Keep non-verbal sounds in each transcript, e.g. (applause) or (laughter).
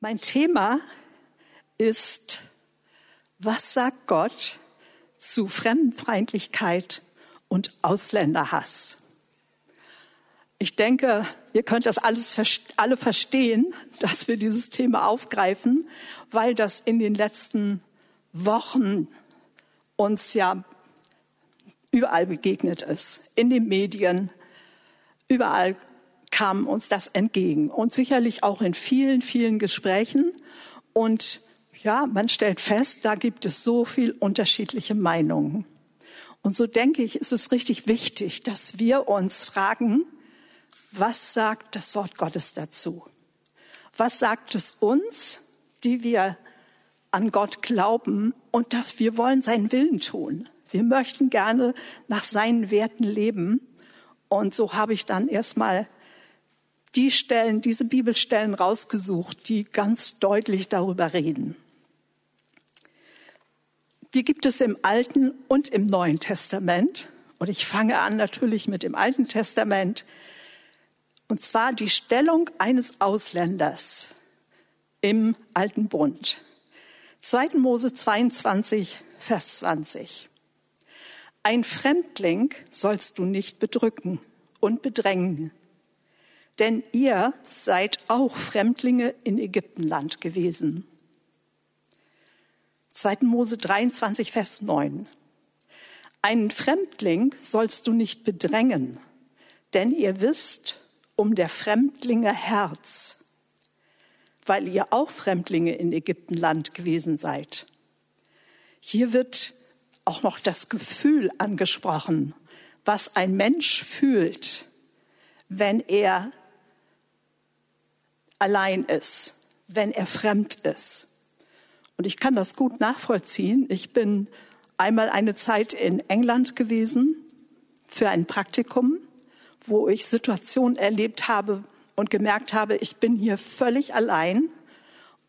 Mein Thema ist, was sagt Gott zu Fremdenfeindlichkeit und Ausländerhass? Ich denke, ihr könnt das alles alle verstehen, (laughs) dass wir dieses Thema aufgreifen, weil das in den letzten Wochen uns ja überall begegnet ist, in den Medien, überall kam uns das entgegen und sicherlich auch in vielen, vielen Gesprächen. Und ja, man stellt fest, da gibt es so viel unterschiedliche Meinungen. Und so denke ich, ist es richtig wichtig, dass wir uns fragen, was sagt das Wort Gottes dazu? Was sagt es uns, die wir an Gott glauben und dass wir wollen seinen Willen tun? Wir möchten gerne nach seinen Werten leben. Und so habe ich dann erstmal die Stellen, diese Bibelstellen rausgesucht, die ganz deutlich darüber reden. Die gibt es im Alten und im Neuen Testament. Und ich fange an natürlich mit dem Alten Testament. Und zwar die Stellung eines Ausländers im Alten Bund. 2. Mose 22, Vers 20. Ein Fremdling sollst du nicht bedrücken und bedrängen, denn ihr seid auch Fremdlinge in Ägyptenland gewesen. 2. Mose 23, Vers 9. Einen Fremdling sollst du nicht bedrängen, denn ihr wisst um der Fremdlinge Herz, weil ihr auch Fremdlinge in Ägyptenland gewesen seid. Hier wird auch noch das Gefühl angesprochen, was ein Mensch fühlt, wenn er allein ist, wenn er fremd ist. Und ich kann das gut nachvollziehen. Ich bin einmal eine Zeit in England gewesen für ein Praktikum, wo ich Situationen erlebt habe und gemerkt habe, ich bin hier völlig allein.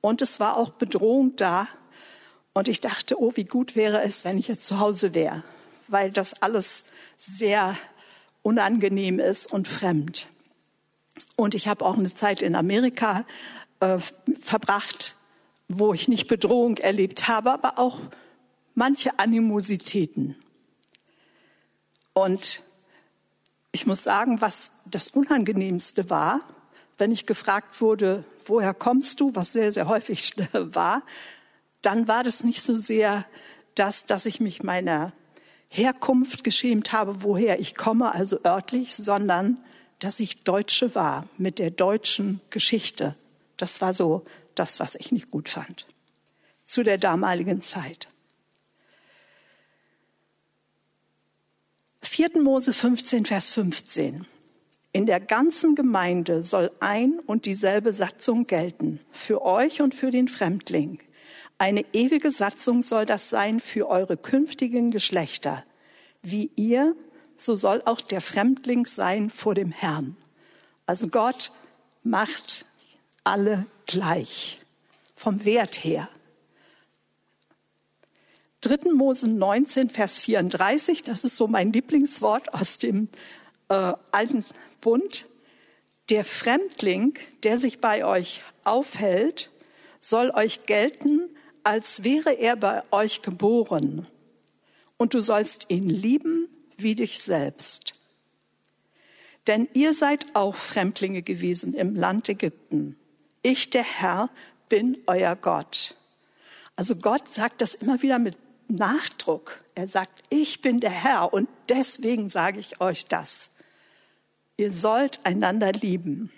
Und es war auch Bedrohung da. Und ich dachte, oh, wie gut wäre es, wenn ich jetzt zu Hause wäre, weil das alles sehr unangenehm ist und fremd. Und ich habe auch eine Zeit in Amerika äh, verbracht, wo ich nicht Bedrohung erlebt habe, aber auch manche Animositäten. Und ich muss sagen, was das Unangenehmste war, wenn ich gefragt wurde, woher kommst du, was sehr, sehr häufig (laughs) war, dann war das nicht so sehr das, dass ich mich meiner Herkunft geschämt habe, woher ich komme, also örtlich, sondern dass ich Deutsche war mit der deutschen Geschichte. Das war so das, was ich nicht gut fand zu der damaligen Zeit. 4. Mose 15, Vers 15. In der ganzen Gemeinde soll ein und dieselbe Satzung gelten, für euch und für den Fremdling. Eine ewige Satzung soll das sein für eure künftigen Geschlechter. Wie ihr so soll auch der Fremdling sein vor dem Herrn. Also Gott macht alle gleich, vom Wert her. 3. Mose 19, Vers 34, das ist so mein Lieblingswort aus dem äh, Alten Bund. Der Fremdling, der sich bei euch aufhält, soll euch gelten, als wäre er bei euch geboren. Und du sollst ihn lieben wie dich selbst. Denn ihr seid auch Fremdlinge gewesen im Land Ägypten. Ich, der Herr, bin euer Gott. Also Gott sagt das immer wieder mit Nachdruck. Er sagt, ich bin der Herr und deswegen sage ich euch das. Ihr sollt einander lieben.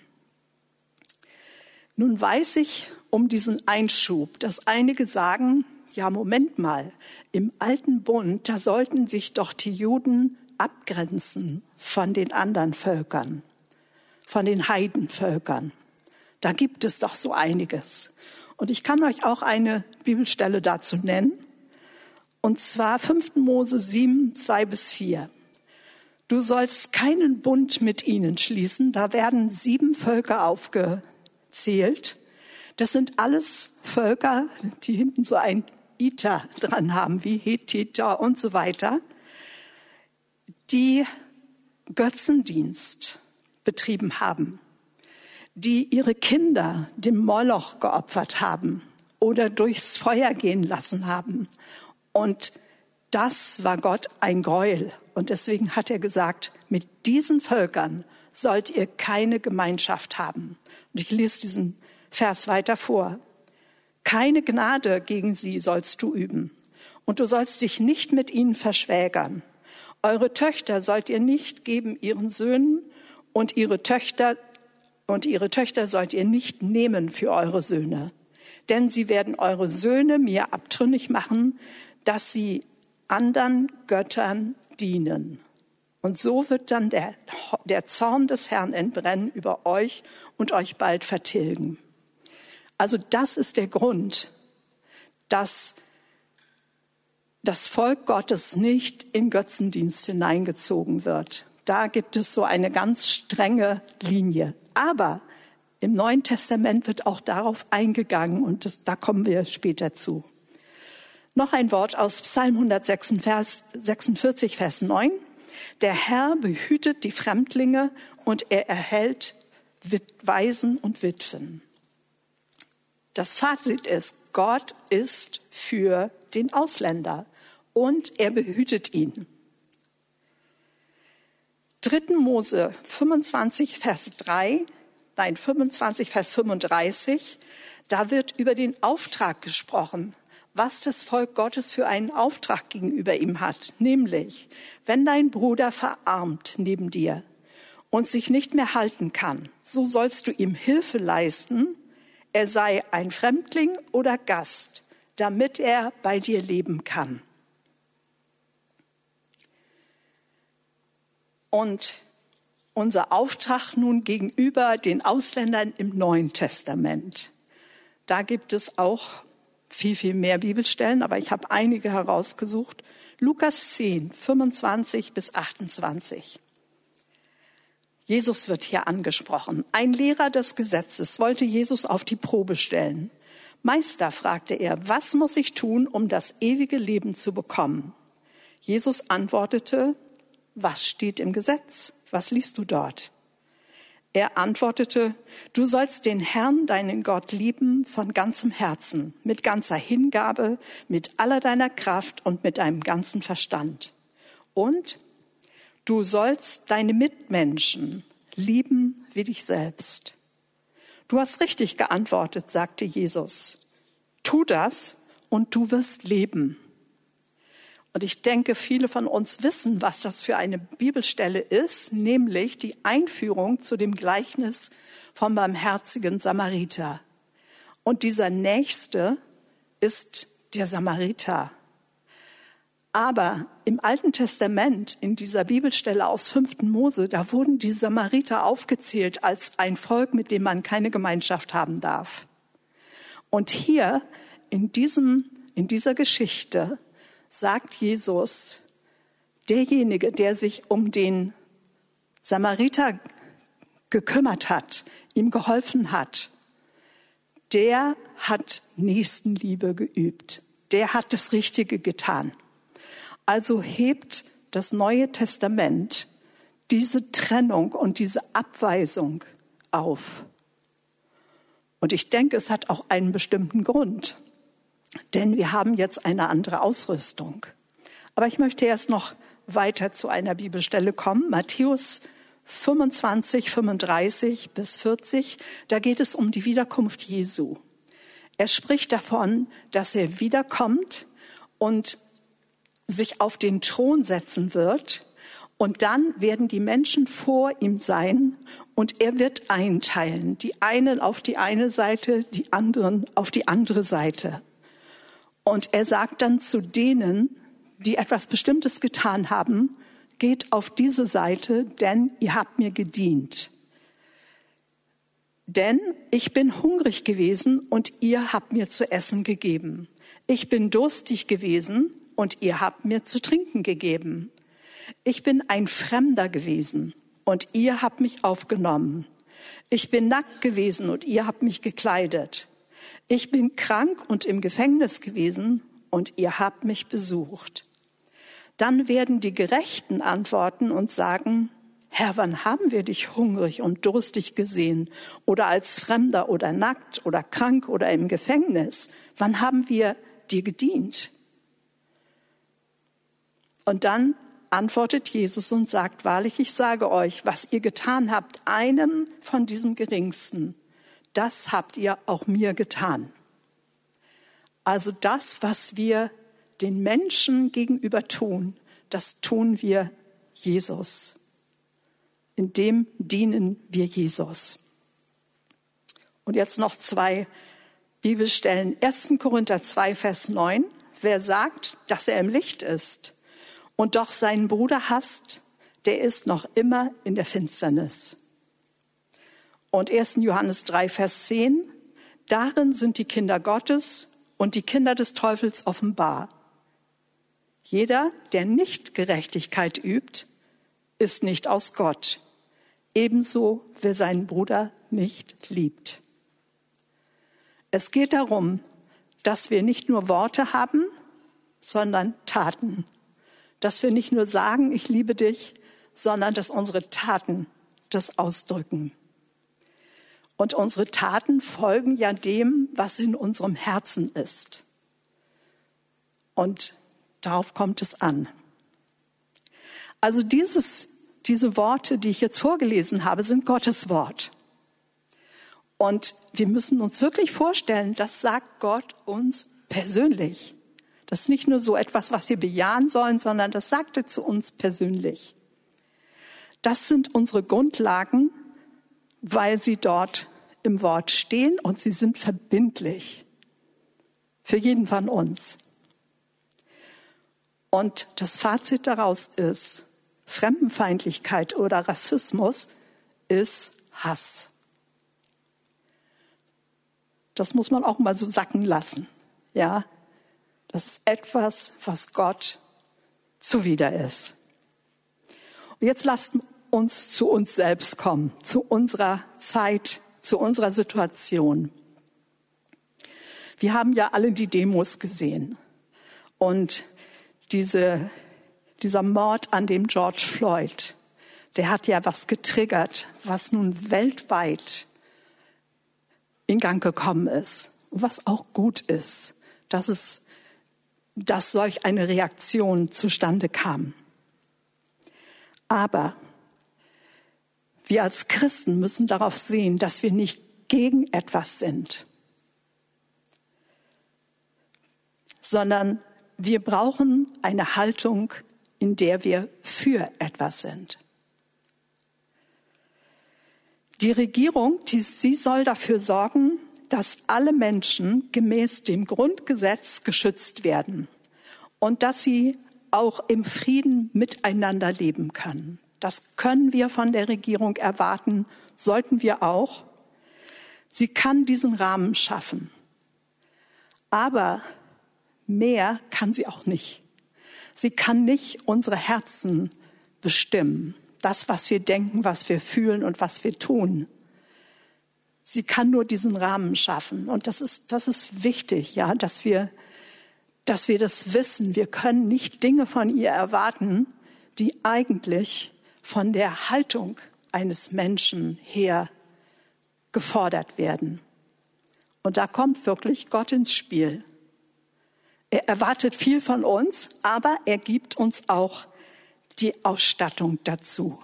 Nun weiß ich um diesen Einschub, dass einige sagen, ja, Moment mal, im alten Bund, da sollten sich doch die Juden abgrenzen von den anderen Völkern, von den Heidenvölkern. Da gibt es doch so einiges. Und ich kann euch auch eine Bibelstelle dazu nennen. Und zwar 5. Mose 7, 2 bis 4. Du sollst keinen Bund mit ihnen schließen. Da werden sieben Völker aufgezählt. Das sind alles Völker, die hinten so ein Iter dran haben, wie Hethiter und so weiter, die Götzendienst betrieben haben, die ihre Kinder dem Moloch geopfert haben oder durchs Feuer gehen lassen haben. Und das war Gott ein Gräuel. Und deswegen hat er gesagt, mit diesen Völkern sollt ihr keine Gemeinschaft haben. Und ich lese diesen Vers weiter vor. Keine Gnade gegen sie sollst du üben. Und du sollst dich nicht mit ihnen verschwägern. Eure Töchter sollt ihr nicht geben ihren Söhnen und ihre Töchter und ihre Töchter sollt ihr nicht nehmen für eure Söhne. Denn sie werden eure Söhne mir abtrünnig machen, dass sie anderen Göttern dienen. Und so wird dann der, der Zorn des Herrn entbrennen über euch und euch bald vertilgen. Also das ist der Grund, dass das Volk Gottes nicht in Götzendienst hineingezogen wird. Da gibt es so eine ganz strenge Linie. Aber im Neuen Testament wird auch darauf eingegangen und das, da kommen wir später zu. Noch ein Wort aus Psalm 146, Vers 9. Der Herr behütet die Fremdlinge und er erhält Waisen und Witwen. Das Fazit ist, Gott ist für den Ausländer und er behütet ihn. 3. Mose 25, Vers 3, nein, 25, Vers 35, da wird über den Auftrag gesprochen, was das Volk Gottes für einen Auftrag gegenüber ihm hat, nämlich, wenn dein Bruder verarmt neben dir und sich nicht mehr halten kann, so sollst du ihm Hilfe leisten, er sei ein Fremdling oder Gast, damit er bei dir leben kann. Und unser Auftrag nun gegenüber den Ausländern im Neuen Testament. Da gibt es auch viel, viel mehr Bibelstellen, aber ich habe einige herausgesucht. Lukas 10, 25 bis 28. Jesus wird hier angesprochen. Ein Lehrer des Gesetzes wollte Jesus auf die Probe stellen. Meister, fragte er, was muss ich tun, um das ewige Leben zu bekommen? Jesus antwortete, was steht im Gesetz? Was liest du dort? Er antwortete, du sollst den Herrn, deinen Gott, lieben von ganzem Herzen, mit ganzer Hingabe, mit aller deiner Kraft und mit deinem ganzen Verstand. Und du sollst deine Mitmenschen lieben wie dich selbst. Du hast richtig geantwortet, sagte Jesus. Tu das und du wirst leben. Und ich denke, viele von uns wissen, was das für eine Bibelstelle ist, nämlich die Einführung zu dem Gleichnis vom barmherzigen Samariter. Und dieser Nächste ist der Samariter. Aber im Alten Testament, in dieser Bibelstelle aus 5. Mose, da wurden die Samariter aufgezählt als ein Volk, mit dem man keine Gemeinschaft haben darf. Und hier in, diesem, in dieser Geschichte sagt Jesus, derjenige, der sich um den Samariter gekümmert hat, ihm geholfen hat, der hat Nächstenliebe geübt. Der hat das Richtige getan. Also hebt das Neue Testament diese Trennung und diese Abweisung auf. Und ich denke, es hat auch einen bestimmten Grund denn wir haben jetzt eine andere Ausrüstung. Aber ich möchte erst noch weiter zu einer Bibelstelle kommen. Matthäus 25, 35 bis 40. Da geht es um die Wiederkunft Jesu. Er spricht davon, dass er wiederkommt und sich auf den Thron setzen wird. Und dann werden die Menschen vor ihm sein und er wird einteilen. Die einen auf die eine Seite, die anderen auf die andere Seite. Und er sagt dann zu denen, die etwas Bestimmtes getan haben, geht auf diese Seite, denn ihr habt mir gedient. Denn ich bin hungrig gewesen und ihr habt mir zu essen gegeben. Ich bin durstig gewesen und ihr habt mir zu trinken gegeben. Ich bin ein Fremder gewesen und ihr habt mich aufgenommen. Ich bin nackt gewesen und ihr habt mich gekleidet. Ich bin krank und im Gefängnis gewesen und ihr habt mich besucht. Dann werden die Gerechten antworten und sagen, Herr, wann haben wir dich hungrig und durstig gesehen oder als Fremder oder nackt oder krank oder im Gefängnis? Wann haben wir dir gedient? Und dann antwortet Jesus und sagt, wahrlich, ich sage euch, was ihr getan habt, einem von diesem Geringsten, das habt ihr auch mir getan. Also das, was wir den Menschen gegenüber tun, das tun wir Jesus. In dem dienen wir Jesus. Und jetzt noch zwei Bibelstellen. 1. Korinther 2, Vers 9. Wer sagt, dass er im Licht ist und doch seinen Bruder hasst, der ist noch immer in der Finsternis. Und 1. Johannes 3, Vers 10. Darin sind die Kinder Gottes und die Kinder des Teufels offenbar. Jeder, der nicht Gerechtigkeit übt, ist nicht aus Gott. Ebenso wer seinen Bruder nicht liebt. Es geht darum, dass wir nicht nur Worte haben, sondern Taten. Dass wir nicht nur sagen, ich liebe dich, sondern dass unsere Taten das ausdrücken. Und unsere Taten folgen ja dem, was in unserem Herzen ist. Und darauf kommt es an. Also dieses, diese Worte, die ich jetzt vorgelesen habe, sind Gottes Wort. Und wir müssen uns wirklich vorstellen, das sagt Gott uns persönlich. Das ist nicht nur so etwas, was wir bejahen sollen, sondern das sagt er zu uns persönlich. Das sind unsere Grundlagen, weil sie dort im Wort stehen und sie sind verbindlich für jeden von uns. Und das Fazit daraus ist, Fremdenfeindlichkeit oder Rassismus ist Hass. Das muss man auch mal so sacken lassen. Ja, das ist etwas, was Gott zuwider ist. Und jetzt lasst uns zu uns selbst kommen, zu unserer Zeit zu unserer Situation. Wir haben ja alle die Demos gesehen und diese, dieser Mord an dem George Floyd, der hat ja was getriggert, was nun weltweit in Gang gekommen ist was auch gut ist, dass es, dass solch eine Reaktion zustande kam. Aber wir als Christen müssen darauf sehen, dass wir nicht gegen etwas sind, sondern wir brauchen eine Haltung, in der wir für etwas sind. Die Regierung, die, sie soll dafür sorgen, dass alle Menschen gemäß dem Grundgesetz geschützt werden und dass sie auch im Frieden miteinander leben können. Das können wir von der Regierung erwarten, sollten wir auch. Sie kann diesen Rahmen schaffen. Aber mehr kann sie auch nicht. Sie kann nicht unsere Herzen bestimmen. Das, was wir denken, was wir fühlen und was wir tun. Sie kann nur diesen Rahmen schaffen. Und das ist, das ist wichtig, ja, dass wir, dass wir das wissen. Wir können nicht Dinge von ihr erwarten, die eigentlich von der Haltung eines Menschen her gefordert werden. Und da kommt wirklich Gott ins Spiel. Er erwartet viel von uns, aber er gibt uns auch die Ausstattung dazu.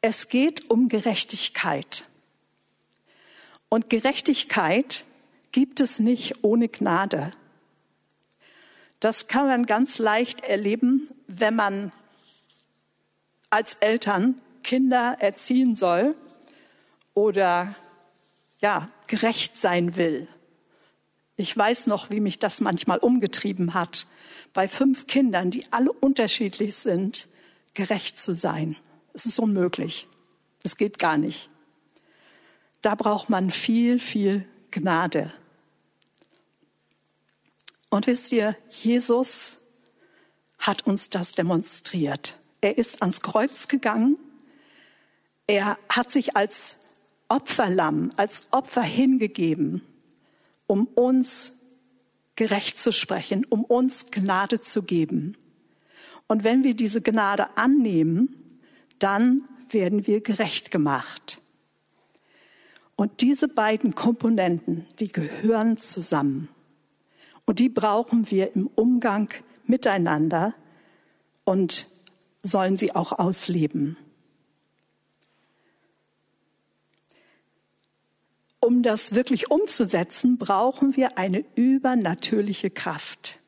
Es geht um Gerechtigkeit. Und Gerechtigkeit gibt es nicht ohne Gnade. Das kann man ganz leicht erleben, wenn man als Eltern Kinder erziehen soll oder ja, gerecht sein will. Ich weiß noch, wie mich das manchmal umgetrieben hat, bei fünf Kindern, die alle unterschiedlich sind, gerecht zu sein. Es ist unmöglich. Es geht gar nicht. Da braucht man viel, viel Gnade. Und wisst ihr, Jesus hat uns das demonstriert. Er ist ans Kreuz gegangen. Er hat sich als Opferlamm, als Opfer hingegeben, um uns gerecht zu sprechen, um uns Gnade zu geben. Und wenn wir diese Gnade annehmen, dann werden wir gerecht gemacht. Und diese beiden Komponenten, die gehören zusammen. Und die brauchen wir im Umgang miteinander und sollen sie auch ausleben. Um das wirklich umzusetzen, brauchen wir eine übernatürliche Kraft.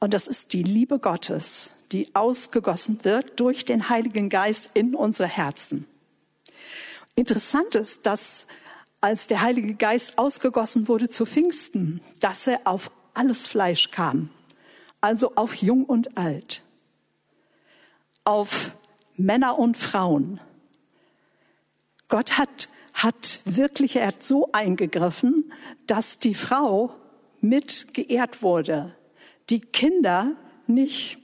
Und das ist die Liebe Gottes, die ausgegossen wird durch den Heiligen Geist in unsere Herzen. Interessant ist, dass als der Heilige Geist ausgegossen wurde zu Pfingsten, dass er auf alles Fleisch kam, also auf Jung und Alt, auf Männer und Frauen. Gott hat, hat wirklich, er hat so eingegriffen, dass die Frau mit geehrt wurde, die Kinder nicht,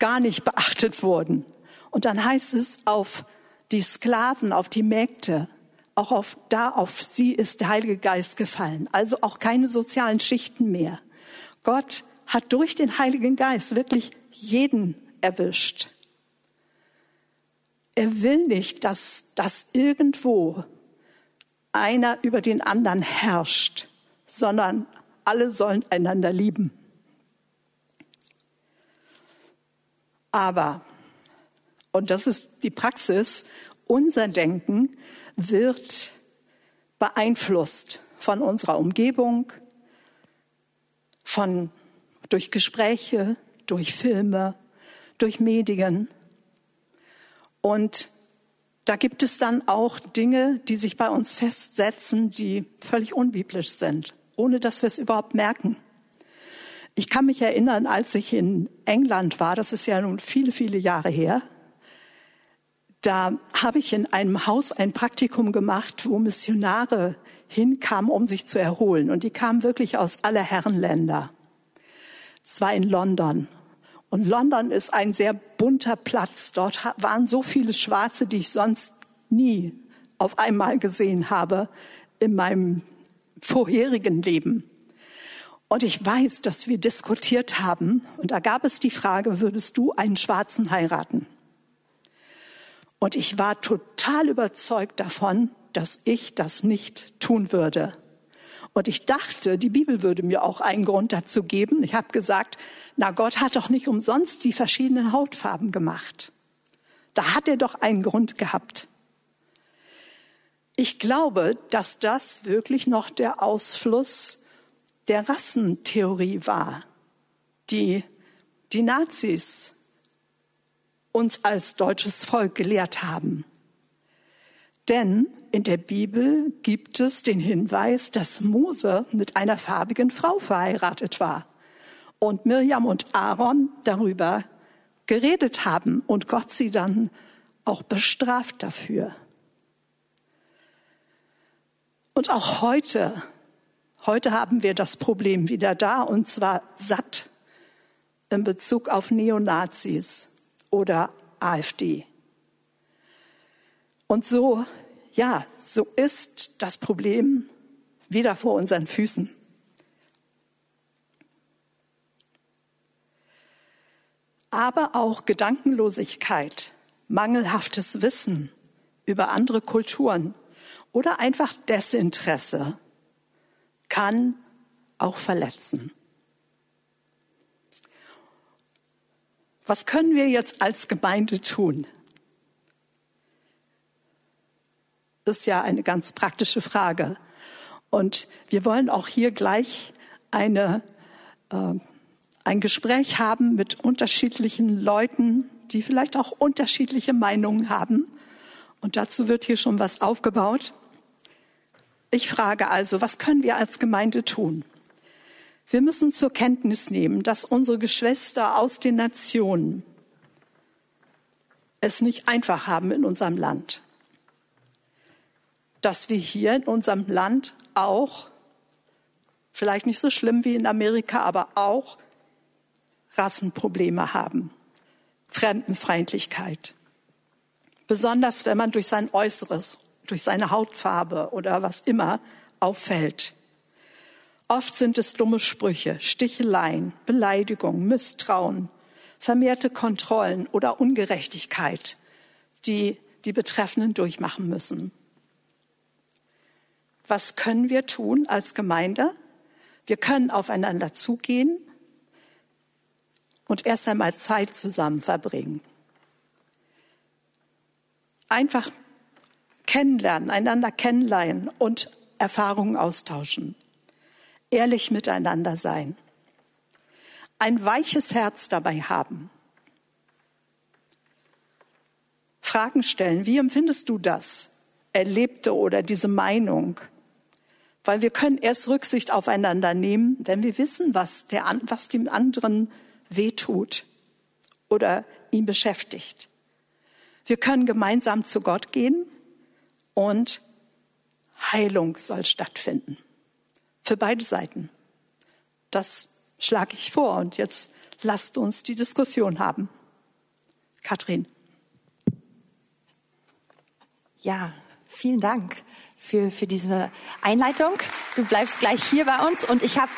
gar nicht beachtet wurden. Und dann heißt es auf die Sklaven, auf die Mägde, auch auf, da auf sie ist der Heilige Geist gefallen. Also auch keine sozialen Schichten mehr. Gott hat durch den Heiligen Geist wirklich jeden erwischt. Er will nicht, dass, dass irgendwo einer über den anderen herrscht, sondern alle sollen einander lieben. Aber, und das ist die Praxis, unser Denken wird beeinflusst von unserer Umgebung, von, durch Gespräche, durch Filme, durch Medien. Und da gibt es dann auch Dinge, die sich bei uns festsetzen, die völlig unbiblisch sind, ohne dass wir es überhaupt merken. Ich kann mich erinnern, als ich in England war, das ist ja nun viele, viele Jahre her, da habe ich in einem Haus ein Praktikum gemacht, wo Missionare hinkamen, um sich zu erholen. Und die kamen wirklich aus aller Herrenländer. Es war in London. Und London ist ein sehr bunter Platz. Dort waren so viele Schwarze, die ich sonst nie auf einmal gesehen habe in meinem vorherigen Leben. Und ich weiß, dass wir diskutiert haben und da gab es die Frage, würdest du einen Schwarzen heiraten? Und ich war total überzeugt davon, dass ich das nicht tun würde. Und ich dachte, die Bibel würde mir auch einen Grund dazu geben. Ich habe gesagt, na Gott hat doch nicht umsonst die verschiedenen Hautfarben gemacht. Da hat er doch einen Grund gehabt. Ich glaube, dass das wirklich noch der Ausfluss der Rassentheorie war, die die Nazis uns als deutsches Volk gelehrt haben. Denn in der Bibel gibt es den Hinweis, dass Mose mit einer farbigen Frau verheiratet war und Mirjam und Aaron darüber geredet haben und Gott sie dann auch bestraft dafür. Und auch heute Heute haben wir das Problem wieder da und zwar satt in Bezug auf Neonazis oder AfD. Und so, ja, so ist das Problem wieder vor unseren Füßen. Aber auch Gedankenlosigkeit, mangelhaftes Wissen über andere Kulturen oder einfach Desinteresse kann auch verletzen. Was können wir jetzt als Gemeinde tun? Das ist ja eine ganz praktische Frage. Und wir wollen auch hier gleich eine, äh, ein Gespräch haben mit unterschiedlichen Leuten, die vielleicht auch unterschiedliche Meinungen haben. Und dazu wird hier schon was aufgebaut. Ich frage also, was können wir als Gemeinde tun? Wir müssen zur Kenntnis nehmen, dass unsere Geschwister aus den Nationen es nicht einfach haben in unserem Land. Dass wir hier in unserem Land auch, vielleicht nicht so schlimm wie in Amerika, aber auch Rassenprobleme haben, Fremdenfeindlichkeit. Besonders wenn man durch sein Äußeres durch seine Hautfarbe oder was immer auffällt. Oft sind es dumme Sprüche, Sticheleien, Beleidigung, Misstrauen, vermehrte Kontrollen oder Ungerechtigkeit, die die Betreffenden durchmachen müssen. Was können wir tun als Gemeinde? Wir können aufeinander zugehen und erst einmal Zeit zusammen verbringen. Einfach kennenlernen, einander kennenlernen und Erfahrungen austauschen. Ehrlich miteinander sein. Ein weiches Herz dabei haben. Fragen stellen. Wie empfindest du das? Erlebte oder diese Meinung? Weil wir können erst Rücksicht aufeinander nehmen, wenn wir wissen, was, der, was dem anderen wehtut oder ihn beschäftigt. Wir können gemeinsam zu Gott gehen und Heilung soll stattfinden. Für beide Seiten. Das schlage ich vor und jetzt lasst uns die Diskussion haben. Katrin. Ja, vielen Dank für, für diese Einleitung. Du bleibst gleich hier bei uns und ich habe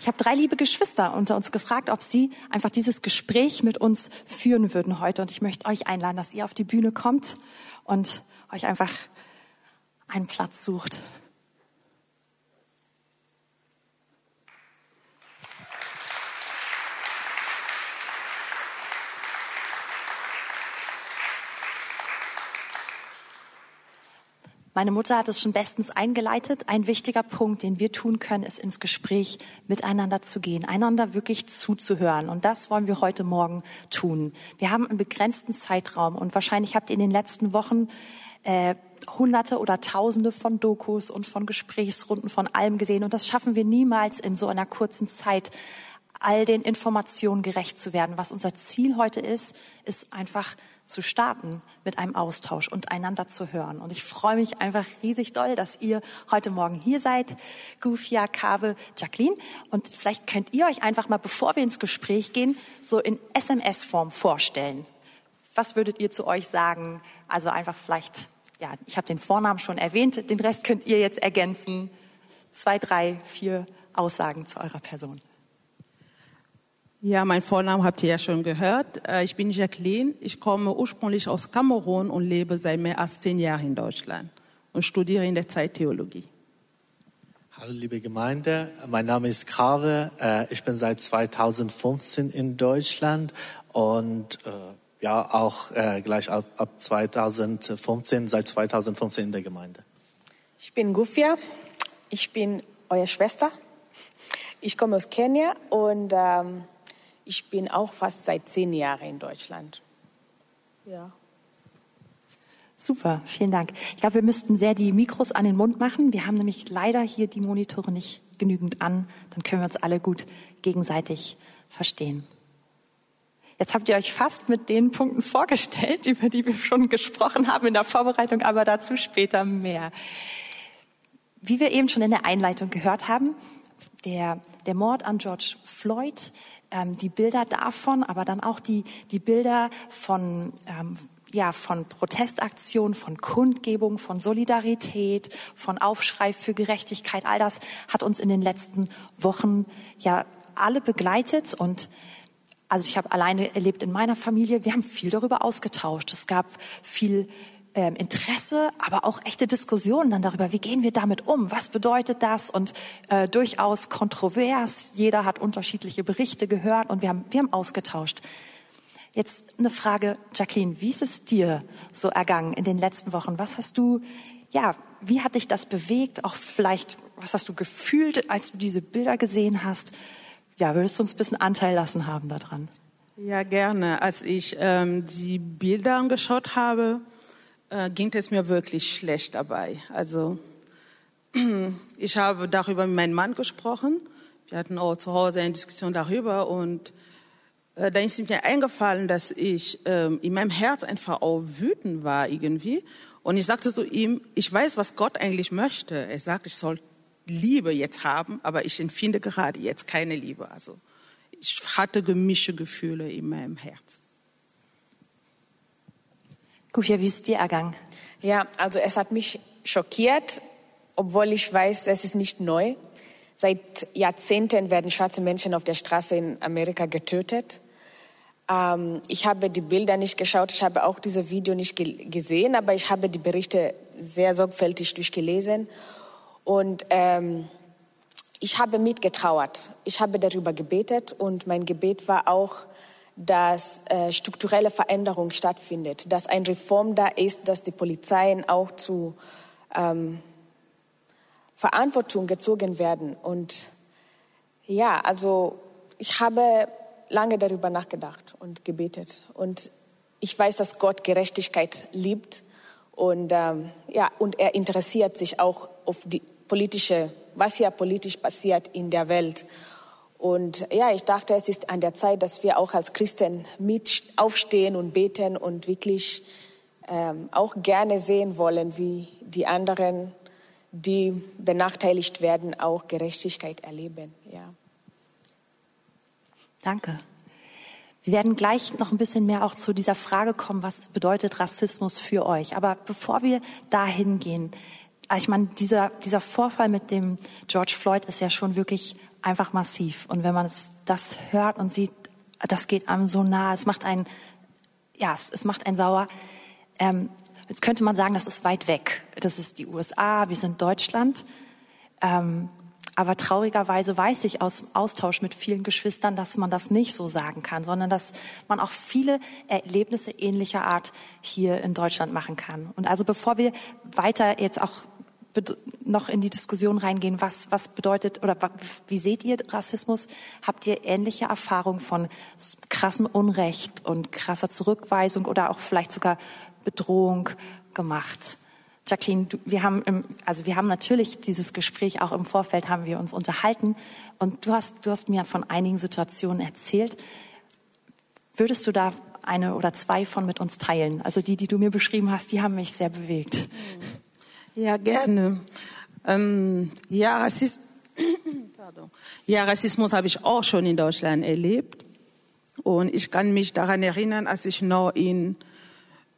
Ich habe drei liebe Geschwister unter uns gefragt, ob sie einfach dieses Gespräch mit uns führen würden heute. Und ich möchte euch einladen, dass ihr auf die Bühne kommt und euch einfach einen Platz sucht. Meine Mutter hat es schon bestens eingeleitet. Ein wichtiger Punkt, den wir tun können, ist ins Gespräch miteinander zu gehen, einander wirklich zuzuhören. Und das wollen wir heute Morgen tun. Wir haben einen begrenzten Zeitraum und wahrscheinlich habt ihr in den letzten Wochen äh, Hunderte oder Tausende von Dokus und von Gesprächsrunden von allem gesehen. Und das schaffen wir niemals in so einer kurzen Zeit all den Informationen gerecht zu werden. Was unser Ziel heute ist, ist einfach zu starten mit einem Austausch und einander zu hören. Und ich freue mich einfach riesig doll, dass ihr heute Morgen hier seid. Gufia, Kave, Jacqueline. Und vielleicht könnt ihr euch einfach mal, bevor wir ins Gespräch gehen, so in SMS-Form vorstellen. Was würdet ihr zu euch sagen? Also einfach vielleicht, ja, ich habe den Vornamen schon erwähnt, den Rest könnt ihr jetzt ergänzen. Zwei, drei, vier Aussagen zu eurer Person. Ja, mein Vornamen habt ihr ja schon gehört. Äh, ich bin Jacqueline. Ich komme ursprünglich aus Kamerun und lebe seit mehr als zehn Jahren in Deutschland und studiere in der Zeit Theologie. Hallo liebe Gemeinde, mein Name ist Kave. Äh, ich bin seit 2015 in Deutschland und äh, ja auch gleich ab 2015, seit 2015 in der Gemeinde. Ich bin Gufia, ich bin eure Schwester. Ich komme aus Kenia und ähm, ich bin auch fast seit zehn Jahren in Deutschland. Ja. Super, vielen Dank. Ich glaube, wir müssten sehr die Mikros an den Mund machen. Wir haben nämlich leider hier die Monitore nicht genügend an. Dann können wir uns alle gut gegenseitig verstehen. Jetzt habt ihr euch fast mit den Punkten vorgestellt, (laughs) über die wir schon gesprochen haben in der Vorbereitung, aber dazu später mehr. Wie wir eben schon in der Einleitung gehört haben, der, der Mord an George Floyd, ähm, die Bilder davon, aber dann auch die, die Bilder von, ähm, ja, von Protestaktionen, von Kundgebung, von Solidarität, von Aufschrei für Gerechtigkeit, all das hat uns in den letzten Wochen ja alle begleitet und also ich habe alleine erlebt in meiner Familie, wir haben viel darüber ausgetauscht. Es gab viel ähm, Interesse, aber auch echte Diskussionen dann darüber, wie gehen wir damit um, was bedeutet das und äh, durchaus kontrovers. Jeder hat unterschiedliche Berichte gehört und wir haben, wir haben ausgetauscht. Jetzt eine Frage, Jacqueline, wie ist es dir so ergangen in den letzten Wochen? Was hast du, ja, wie hat dich das bewegt? Auch vielleicht, was hast du gefühlt, als du diese Bilder gesehen hast? Ja, würdest du uns ein bisschen Anteil lassen haben daran? Ja, gerne. Als ich ähm, die Bilder angeschaut habe, äh, ging es mir wirklich schlecht dabei. Also (clears throat) ich habe darüber mit meinem Mann gesprochen. Wir hatten auch zu Hause eine Diskussion darüber und äh, da ist mir eingefallen, dass ich ähm, in meinem Herz einfach auch wütend war irgendwie. Und ich sagte zu ihm, ich weiß, was Gott eigentlich möchte. Er sagt, ich soll Liebe jetzt haben, aber ich empfinde gerade jetzt keine Liebe. Also ich hatte gemischte Gefühle in meinem Herz. Kufia, wie ist dir ergangen? Ja, also es hat mich schockiert, obwohl ich weiß, es ist nicht neu. Seit Jahrzehnten werden schwarze Menschen auf der Straße in Amerika getötet. Ähm, ich habe die Bilder nicht geschaut, ich habe auch dieses Video nicht ge gesehen, aber ich habe die Berichte sehr sorgfältig durchgelesen. Und ähm, ich habe mitgetrauert. Ich habe darüber gebetet und mein Gebet war auch, dass äh, strukturelle Veränderung stattfindet, dass ein Reform da ist, dass die Polizeien auch zu ähm, Verantwortung gezogen werden. Und ja, also ich habe lange darüber nachgedacht und gebetet. Und ich weiß, dass Gott Gerechtigkeit liebt und, ähm, ja, und er interessiert sich auch auf die politische, was hier politisch passiert in der Welt. Und ja, ich dachte, es ist an der Zeit, dass wir auch als Christen mit aufstehen und beten und wirklich ähm, auch gerne sehen wollen, wie die anderen, die benachteiligt werden, auch Gerechtigkeit erleben. Ja. Danke. Wir werden gleich noch ein bisschen mehr auch zu dieser Frage kommen, was bedeutet Rassismus für euch. Aber bevor wir dahin gehen, ich meine, dieser, dieser Vorfall mit dem George Floyd ist ja schon wirklich einfach massiv. Und wenn man das hört und sieht, das geht einem so nah, es macht einen, ja, es, es macht einen sauer. Ähm, jetzt könnte man sagen, das ist weit weg. Das ist die USA, wir sind Deutschland. Ähm, aber traurigerweise weiß ich aus Austausch mit vielen Geschwistern, dass man das nicht so sagen kann, sondern dass man auch viele Erlebnisse ähnlicher Art hier in Deutschland machen kann. Und also bevor wir weiter jetzt auch noch in die Diskussion reingehen, was, was bedeutet oder wie seht ihr Rassismus? Habt ihr ähnliche Erfahrungen von krassem Unrecht und krasser Zurückweisung oder auch vielleicht sogar Bedrohung gemacht? Jacqueline, du, wir haben im, also wir haben natürlich dieses Gespräch auch im Vorfeld haben wir uns unterhalten und du hast, du hast mir von einigen Situationen erzählt. Würdest du da eine oder zwei von mit uns teilen? Also die, die du mir beschrieben hast, die haben mich sehr bewegt. Mhm. Ja, gerne. Ähm, ja, Rassismus, (coughs) ja, Rassismus habe ich auch schon in Deutschland erlebt. Und ich kann mich daran erinnern, als ich noch in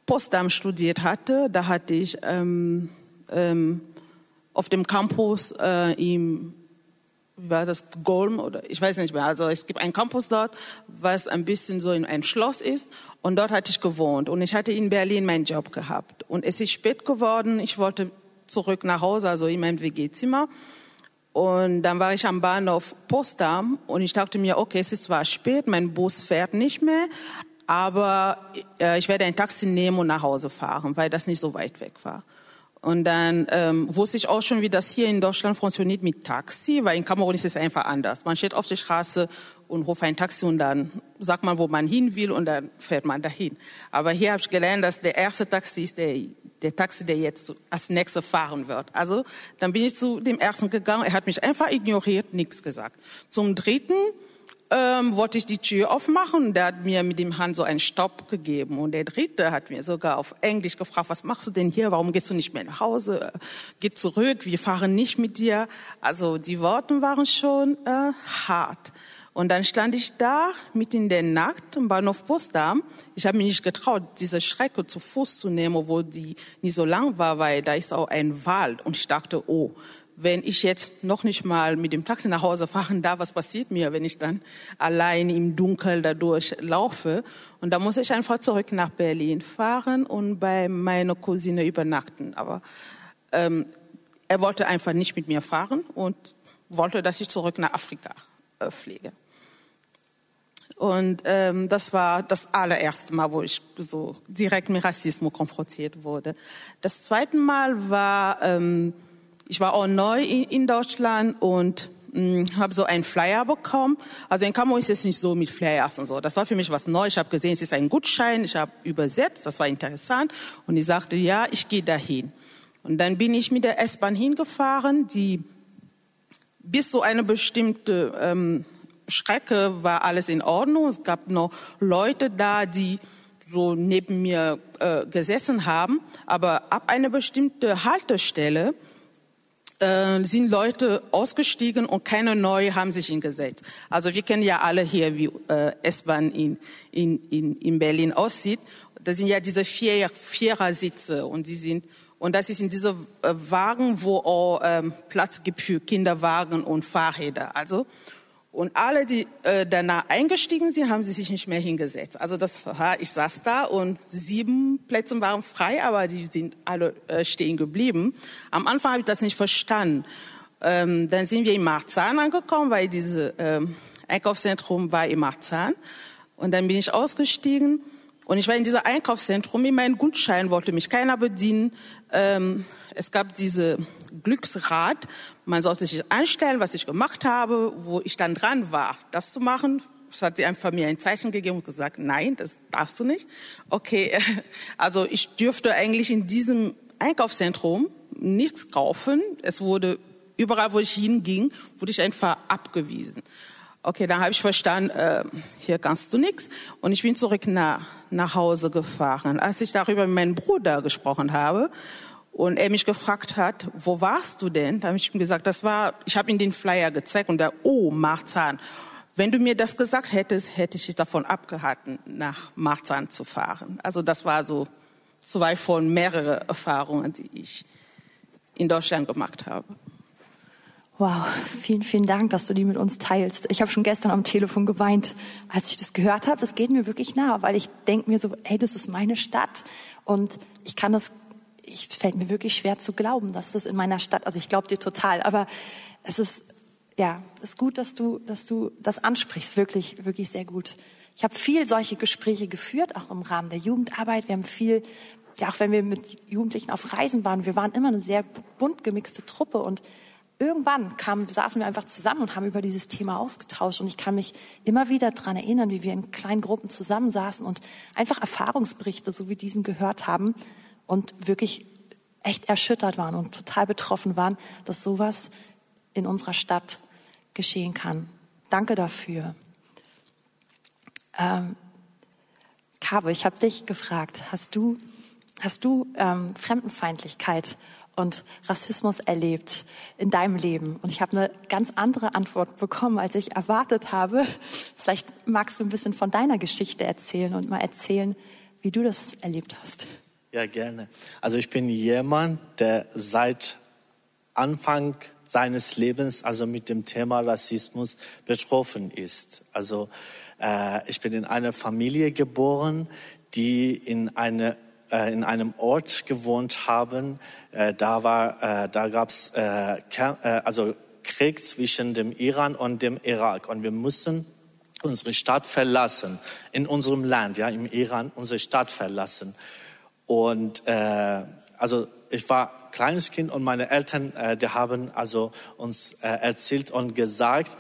Potsdam studiert hatte, da hatte ich ähm, ähm, auf dem Campus äh, im war das, Golm oder ich weiß nicht mehr. Also es gibt einen Campus dort, was ein bisschen so in einem Schloss ist und dort hatte ich gewohnt und ich hatte in Berlin meinen Job gehabt und es ist spät geworden. Ich wollte zurück nach Hause, also in meinem WG-Zimmer. Und dann war ich am Bahnhof Potsdam und ich dachte mir, okay, es ist zwar spät, mein Bus fährt nicht mehr, aber äh, ich werde ein Taxi nehmen und nach Hause fahren, weil das nicht so weit weg war. Und dann ähm, wusste ich auch schon, wie das hier in Deutschland funktioniert mit Taxi, weil in Kamerun ist es einfach anders. Man steht auf der Straße und ruft ein Taxi und dann sagt man, wo man hin will und dann fährt man dahin. Aber hier habe ich gelernt, dass der erste Taxi ist der, der Taxi, der jetzt als nächster fahren wird. Also dann bin ich zu dem ersten gegangen. Er hat mich einfach ignoriert, nichts gesagt. Zum dritten ähm, wollte ich die Tür aufmachen. Der hat mir mit dem Hand so einen Stopp gegeben. Und der Dritte hat mir sogar auf Englisch gefragt, was machst du denn hier? Warum gehst du nicht mehr nach Hause? Geh zurück, wir fahren nicht mit dir. Also die Worte waren schon äh, hart. Und dann stand ich da, mitten in der Nacht im Bahnhof Potsdam. Ich habe mich nicht getraut, diese Schrecke zu Fuß zu nehmen, obwohl die nicht so lang war, weil da ist auch ein Wald. Und ich dachte, oh, wenn ich jetzt noch nicht mal mit dem Taxi nach Hause fahren darf, was passiert mir, wenn ich dann allein im Dunkeln dadurch laufe? Und da muss ich einfach zurück nach Berlin fahren und bei meiner Cousine übernachten. Aber ähm, er wollte einfach nicht mit mir fahren und wollte, dass ich zurück nach Afrika äh, fliege. Und ähm, das war das allererste Mal, wo ich so direkt mit Rassismus konfrontiert wurde. Das zweite Mal war ähm, ich war auch neu in, in Deutschland und hm, habe so einen Flyer bekommen. Also in Kamerun ist es nicht so mit Flyers und so. Das war für mich was Neues. Ich habe gesehen, es ist ein Gutschein. Ich habe übersetzt. Das war interessant. Und ich sagte, ja, ich gehe dahin. Und dann bin ich mit der S-Bahn hingefahren, die bis zu einer bestimmten ähm, Strecke war alles in Ordnung. Es gab noch Leute da, die so neben mir äh, gesessen haben. Aber ab einer bestimmten Haltestelle äh, sind Leute ausgestiegen und keine neue haben sich hingesetzt. Also wir kennen ja alle hier, wie äh, S-Bahn in, in, in, in Berlin aussieht. Das sind ja diese vier, Vierersitze und die sind und das ist in diese äh, Wagen, wo auch ähm, Platz gibt für Kinderwagen und Fahrräder. Also Und alle, die äh, danach eingestiegen sind, haben sie sich nicht mehr hingesetzt. Also das war, ich saß da und sieben Plätze waren frei, aber die sind alle äh, stehen geblieben. Am Anfang habe ich das nicht verstanden. Ähm, dann sind wir in Marzahn angekommen, weil dieses ähm, Einkaufszentrum war in Marzahn. Und dann bin ich ausgestiegen und ich war in diesem Einkaufszentrum. In meinen Gutschein wollte mich keiner bedienen. Ähm, es gab diese Glücksrad. Man sollte sich anstellen, was ich gemacht habe, wo ich dann dran war, das zu machen. Es hat sie einfach mir ein Zeichen gegeben und gesagt, nein, das darfst du nicht. Okay, (laughs) also ich dürfte eigentlich in diesem Einkaufszentrum nichts kaufen. Es wurde überall, wo ich hinging, wurde ich einfach abgewiesen. Okay, dann habe ich verstanden, äh, hier kannst du nichts. Und ich bin zurück nach, nach Hause gefahren. Als ich darüber mit meinem Bruder gesprochen habe und er mich gefragt hat, wo warst du denn? Da habe ich ihm gesagt, das war, ich habe ihm den Flyer gezeigt und er, oh, Marzahn. Wenn du mir das gesagt hättest, hätte ich dich davon abgehalten, nach Marzahn zu fahren. Also das war so zwei von mehreren Erfahrungen, die ich in Deutschland gemacht habe. Wow, vielen, vielen Dank, dass du die mit uns teilst. Ich habe schon gestern am Telefon geweint, als ich das gehört habe. Das geht mir wirklich nah, weil ich denke mir so, hey, das ist meine Stadt und ich kann das, ich fällt mir wirklich schwer zu glauben, dass das in meiner Stadt, also ich glaube dir total, aber es ist, ja, es ist gut, dass du, dass du das ansprichst, wirklich, wirklich sehr gut. Ich habe viel solche Gespräche geführt, auch im Rahmen der Jugendarbeit. Wir haben viel ja, auch wenn wir mit Jugendlichen auf Reisen waren, wir waren immer eine sehr bunt gemixte Truppe und irgendwann kam, saßen wir einfach zusammen und haben über dieses Thema ausgetauscht. Und ich kann mich immer wieder daran erinnern, wie wir in kleinen Gruppen zusammensaßen und einfach Erfahrungsberichte, so wie diesen gehört haben und wirklich echt erschüttert waren und total betroffen waren, dass sowas in unserer Stadt geschehen kann. Danke dafür. Ähm, Kabe, ich habe dich gefragt, hast du, hast du ähm, Fremdenfeindlichkeit und Rassismus erlebt in deinem Leben? Und ich habe eine ganz andere Antwort bekommen, als ich erwartet habe. Vielleicht magst du ein bisschen von deiner Geschichte erzählen und mal erzählen, wie du das erlebt hast. Ja, gerne. Also ich bin jemand, der seit Anfang seines Lebens also mit dem Thema Rassismus betroffen ist. Also äh, ich bin in einer Familie geboren, die in eine äh, in einem Ort gewohnt haben. Äh, da war, äh, da gab's also Krieg zwischen dem Iran und dem Irak und wir mussten unsere Stadt verlassen, in unserem Land, ja, im Iran, unsere Stadt verlassen. Und äh, also ich war kleines Kind und meine Eltern, äh, die haben also uns äh, erzählt und gesagt,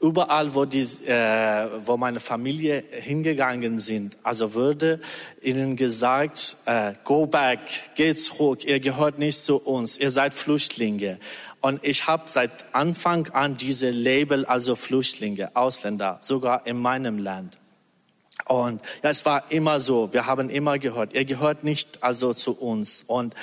überall, wo, die, äh, wo meine Familie hingegangen sind, also würde ihnen gesagt, äh, go back, geht zurück, ihr gehört nicht zu uns, ihr seid Flüchtlinge. Und ich habe seit Anfang an diese Label, also Flüchtlinge, Ausländer, sogar in meinem Land. Und ja, es war immer so, wir haben immer gehört, ihr gehört nicht also zu uns. Und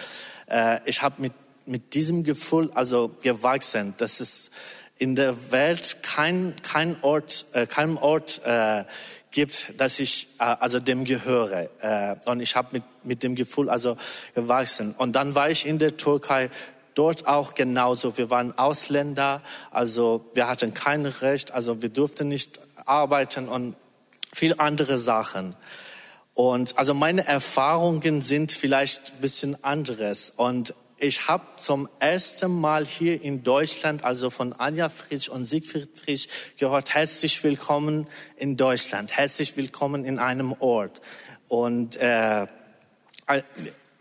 äh, ich habe mit, mit diesem Gefühl also gewachsen, dass es in der Welt kein, kein Ort, äh, keinem Ort äh, gibt, dass ich äh, also dem gehöre. Äh, und ich habe mit, mit dem Gefühl also gewachsen. Und dann war ich in der Türkei dort auch genauso. Wir waren Ausländer, also wir hatten kein Recht, also wir durften nicht arbeiten und viel andere Sachen. Und also meine Erfahrungen sind vielleicht ein bisschen anderes. Und ich habe zum ersten Mal hier in Deutschland, also von Anja Frisch und Siegfried Frisch, gehört, herzlich willkommen in Deutschland, herzlich willkommen in einem Ort. Und äh,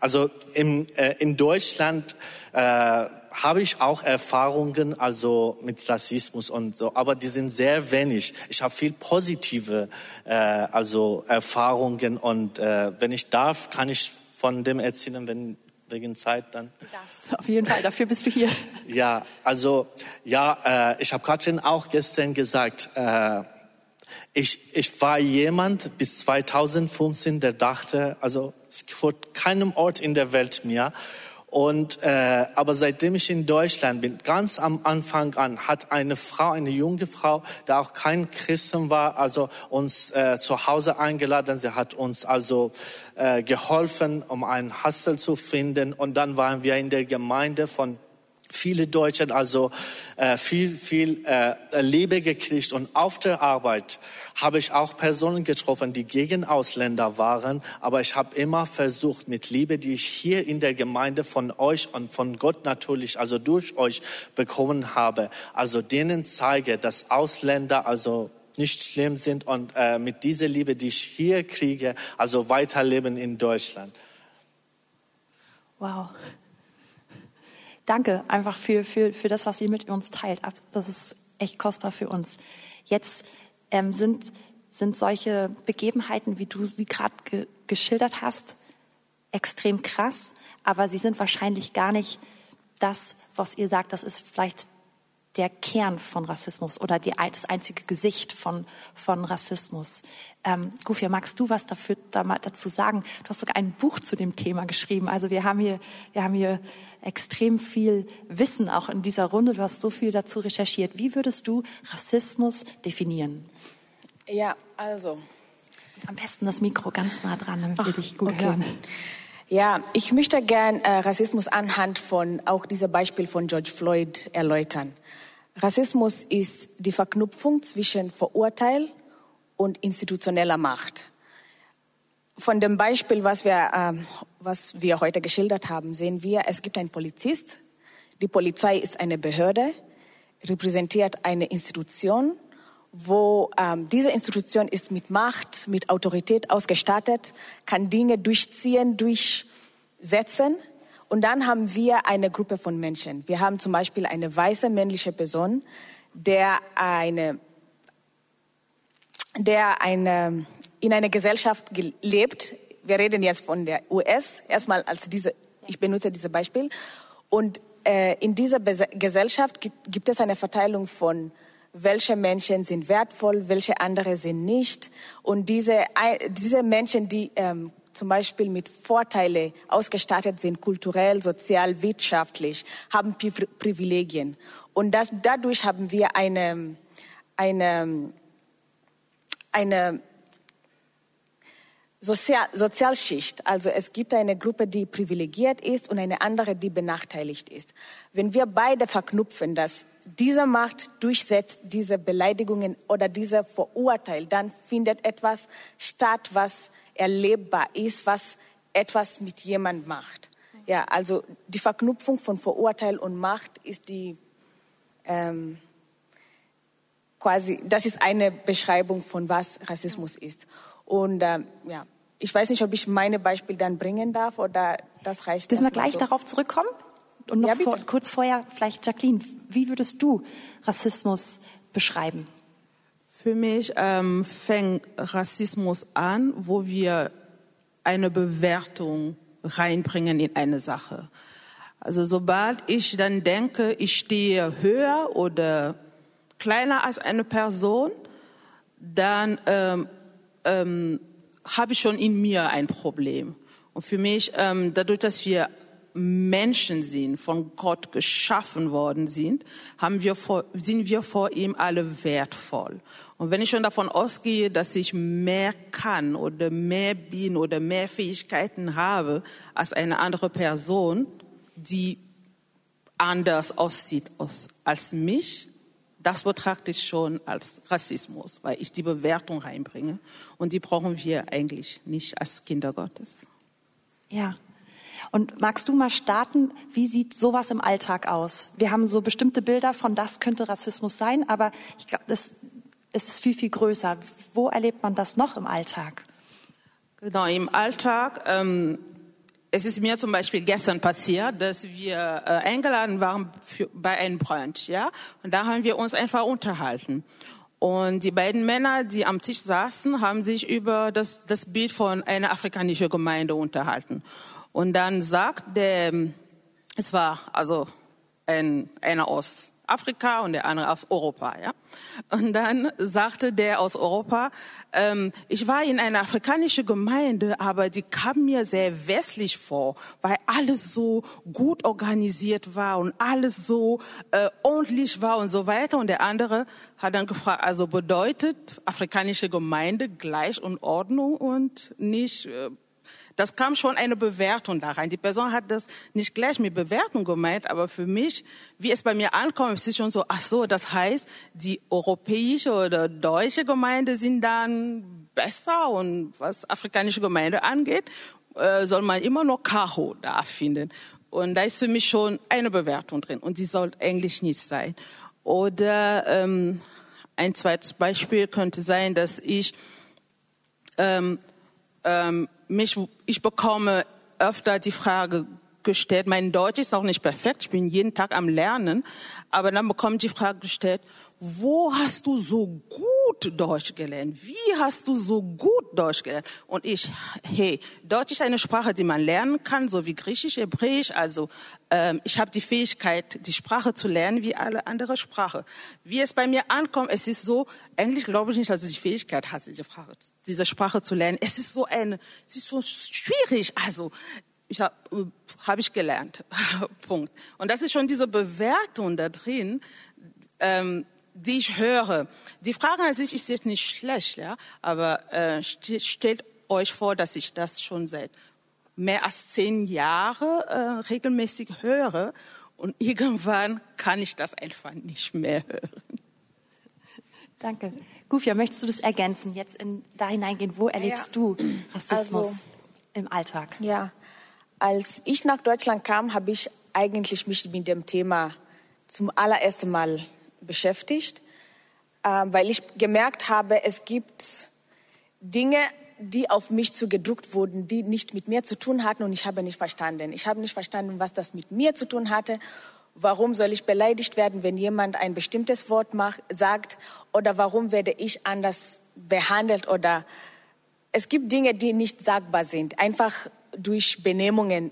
also in, äh, in Deutschland äh, habe ich auch Erfahrungen also mit Rassismus und so, aber die sind sehr wenig. Ich habe viel positive äh, also Erfahrungen und äh, wenn ich darf, kann ich von dem erzählen, wenn wegen Zeit dann. Das, auf jeden Fall, dafür bist du hier. (laughs) Ja, also ja, äh, ich habe Katrin auch gestern gesagt, äh, ich, ich war jemand bis 2015, der dachte, also es gibt keinem Ort in der Welt mehr, und äh, aber seitdem ich in Deutschland bin, ganz am Anfang an, hat eine Frau, eine junge Frau, der auch kein Christen war, also uns äh, zu Hause eingeladen. Sie hat uns also äh, geholfen, um ein Hostel zu finden. Und dann waren wir in der Gemeinde von viele Deutsche also äh, viel, viel äh, Liebe gekriegt. Und auf der Arbeit habe ich auch Personen getroffen, die gegen Ausländer waren. Aber ich habe immer versucht, mit Liebe, die ich hier in der Gemeinde von euch und von Gott natürlich, also durch euch bekommen habe, also denen zeige, dass Ausländer also nicht schlimm sind und äh, mit dieser Liebe, die ich hier kriege, also weiterleben in Deutschland. Wow. Danke einfach für, für, für das, was ihr mit uns teilt. Das ist echt kostbar für uns. Jetzt ähm, sind, sind solche Begebenheiten, wie du sie gerade ge geschildert hast, extrem krass, aber sie sind wahrscheinlich gar nicht das, was ihr sagt, das ist vielleicht der Kern von Rassismus oder die, das einzige Gesicht von, von Rassismus. Ähm, Gufia, magst du was dafür, dazu sagen? Du hast sogar ein Buch zu dem Thema geschrieben. Also wir haben hier, wir haben hier extrem viel Wissen auch in dieser Runde. Du hast so viel dazu recherchiert. Wie würdest du Rassismus definieren? Ja, also. Am besten das Mikro ganz nah dran, damit wir dich gut okay. hören. Ja, ich möchte gern äh, Rassismus anhand von auch diesem Beispiel von George Floyd erläutern. Rassismus ist die Verknüpfung zwischen Verurteil und institutioneller Macht. Von dem Beispiel, was wir, ähm, was wir heute geschildert haben, sehen wir, es gibt einen Polizist. Die Polizei ist eine Behörde, repräsentiert eine Institution, wo ähm, diese Institution ist mit Macht, mit Autorität ausgestattet, kann Dinge durchziehen, durchsetzen und dann haben wir eine Gruppe von Menschen. Wir haben zum Beispiel eine weiße männliche Person, der eine, der eine, in einer Gesellschaft lebt. Wir reden jetzt von der US. Erstmal als diese, ich benutze dieses Beispiel. Und äh, in dieser Be Gesellschaft gibt, gibt es eine Verteilung von welche Menschen sind wertvoll, welche andere sind nicht. Und diese, diese Menschen, die ähm, zum Beispiel mit Vorteile ausgestattet sind, kulturell, sozial, wirtschaftlich, haben Privilegien. Und das, dadurch haben wir eine, eine, eine Sozial Sozialschicht. Also es gibt eine Gruppe, die privilegiert ist und eine andere, die benachteiligt ist. Wenn wir beide verknüpfen, dass diese Macht durchsetzt diese Beleidigungen oder diese Verurteil, dann findet etwas statt, was erlebbar ist, was etwas mit jemand macht. Ja, also die Verknüpfung von Verurteil und Macht ist die ähm, quasi, das ist eine Beschreibung von was Rassismus ist. Und ähm, ja, ich weiß nicht, ob ich meine Beispiele dann bringen darf oder das reicht. Dürfen wir gleich so. darauf zurückkommen? Und noch ja, vor, kurz vorher vielleicht Jacqueline, wie würdest du Rassismus beschreiben? Für mich ähm, fängt Rassismus an, wo wir eine Bewertung reinbringen in eine Sache. Also sobald ich dann denke, ich stehe höher oder kleiner als eine Person, dann ähm, ähm, habe ich schon in mir ein Problem. Und für mich, ähm, dadurch, dass wir Menschen sind, von Gott geschaffen worden sind, haben wir vor, sind wir vor ihm alle wertvoll. Und wenn ich schon davon ausgehe, dass ich mehr kann oder mehr bin oder mehr Fähigkeiten habe als eine andere Person, die anders aussieht als mich, das betrachte ich schon als Rassismus, weil ich die Bewertung reinbringe. Und die brauchen wir eigentlich nicht als Kinder Gottes. Ja, und magst du mal starten, wie sieht sowas im Alltag aus? Wir haben so bestimmte Bilder von das könnte Rassismus sein, aber ich glaube, das, es ist viel, viel größer. Wo erlebt man das noch im Alltag? Genau, im Alltag. Ähm, es ist mir zum Beispiel gestern passiert, dass wir äh, eingeladen waren für, bei einem Brunch, ja, und da haben wir uns einfach unterhalten. Und die beiden Männer, die am Tisch saßen, haben sich über das, das Bild von einer afrikanischen Gemeinde unterhalten. Und dann sagt der, es war also ein, einer aus Afrika und der andere aus Europa, ja. Und dann sagte der aus Europa, ähm, ich war in einer afrikanischen Gemeinde, aber die kam mir sehr westlich vor, weil alles so gut organisiert war und alles so äh, ordentlich war und so weiter. Und der andere hat dann gefragt, also bedeutet afrikanische Gemeinde gleich und Ordnung und nicht äh, Das kam schon eine Bewertung da rein. Die Person hat das nicht gleich mit Bewertung gemeint, aber für mich, wie es bei mir ankommt, ist es schon so, ach so, das heißt, die europäische oder deutsche Gemeinde sind dann besser und was afrikanische Gemeinde angeht, äh, soll man immer noch Kaho da finden. Und da ist für mich schon eine Bewertung drin und die soll Englisch nicht sein. Oder ähm, ein zweites Beispiel könnte sein, dass ich ähm, ähm, mich, ich bekomme öfter die Frage gestellt, mein Deutsch ist auch nicht perfekt, ich bin jeden Tag am Lernen, aber dann bekomme ich die Frage gestellt, wo hast du so gut Deutsch gelernt? Wie hast du so gut Deutsch gelernt? Und ich, hey, Deutsch ist eine Sprache, die man lernen kann, so wie Griechisch, Hebräisch. Also ähm, ich habe die Fähigkeit, die Sprache zu lernen wie alle andere Sprache. Wie es bei mir ankommt, es ist so, Englisch glaube ich nicht, dass du die Fähigkeit hast, diese Sprache, diese Sprache zu lernen. Es ist so eine, es ist so schwierig. Also ich habe hab ich gelernt. (laughs) Punkt. Und das ist schon diese Bewertung da drin. Ähm, die ich höre. Die Frage an sich ist jetzt nicht schlecht, ja, aber äh, stellt euch vor, dass ich das schon seit mehr als zehn Jahren äh, regelmäßig höre und (laughs) irgendwann kann ich das einfach nicht mehr hören. Danke. Gufia, möchtest du das ergänzen, jetzt in, da hineingehen? Wo erlebst ja. du Rassismus also, im Alltag? Ja, als ich nach Deutschland kam, habe ich eigentlich mich mit dem Thema zum allerersten Mal beschäftigt, äh, weil ich gemerkt habe, es gibt Dinge, die auf mich zugedruckt wurden, die nicht mit mir zu tun hatten und ich habe nicht verstanden. Ich habe nicht verstanden, was das mit mir zu tun hatte. Warum soll ich beleidigt werden, wenn jemand ein bestimmtes Wort macht, sagt? Oder warum werde ich anders behandelt? Oder es gibt Dinge, die nicht sagbar sind. Einfach durch Benehmungen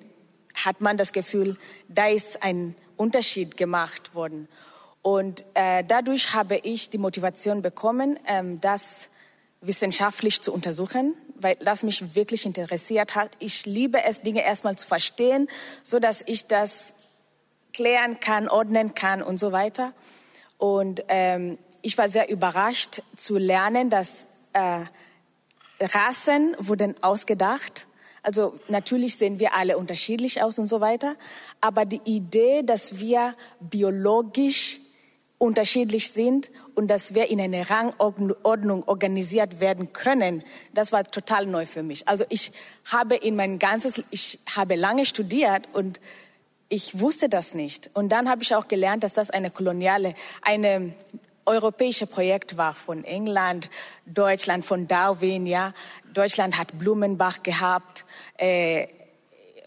hat man das Gefühl, da ist ein Unterschied gemacht worden. Und äh, dadurch habe ich die Motivation bekommen, ähm, das wissenschaftlich zu untersuchen, weil das mich wirklich interessiert hat. Ich liebe es, Dinge erstmal zu verstehen, so dass ich das klären kann, ordnen kann und so weiter. Und ähm, ich war sehr überrascht zu lernen, dass äh, Rassen wurden ausgedacht. Also natürlich sehen wir alle unterschiedlich aus und so weiter. Aber die Idee, dass wir biologisch unterschiedlich sind und dass wir in eine Rangordnung organisiert werden können, das war total neu für mich. Also ich habe in mein ganzes, ich habe lange studiert und ich wusste das nicht. Und dann habe ich auch gelernt, dass das eine koloniale, eine europäische Projekt war von England, Deutschland, von Darwin, ja. Deutschland hat Blumenbach gehabt, äh,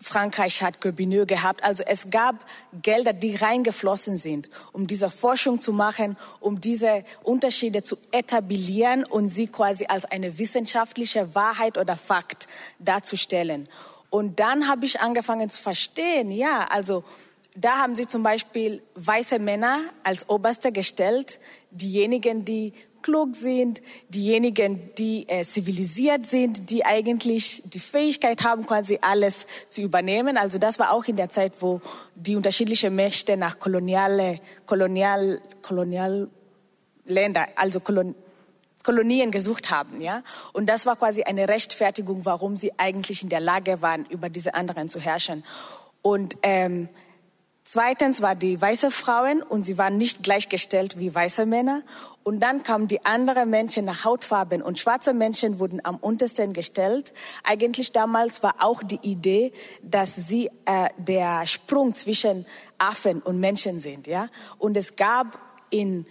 Frankreich hat Gobineau gehabt. Also es gab Gelder, die reingeflossen sind, um diese Forschung zu machen, um diese Unterschiede zu etablieren und sie quasi als eine wissenschaftliche Wahrheit oder Fakt darzustellen. Und dann habe ich angefangen zu verstehen, ja, also da haben sie zum Beispiel weiße Männer als Oberste gestellt, diejenigen, die klug sind, diejenigen, die äh, zivilisiert sind, die eigentlich die Fähigkeit haben, quasi alles zu übernehmen. Also das war auch in der Zeit, wo die unterschiedlichen Mächte nach koloniale, kolonial, kolonial Länder, also Kolon, Kolonien gesucht haben, ja. Und das war quasi eine Rechtfertigung, warum sie eigentlich in der Lage waren, über diese anderen zu herrschen. Und ähm, Zweitens war die weiße Frauen und sie waren nicht gleichgestellt wie weiße Männer. Und dann kamen die anderen Menschen nach Hautfarben und schwarze Menschen wurden am untersten gestellt. Eigentlich damals war auch die Idee, dass sie äh, der Sprung zwischen Affen und Menschen sind, ja. Und es gab in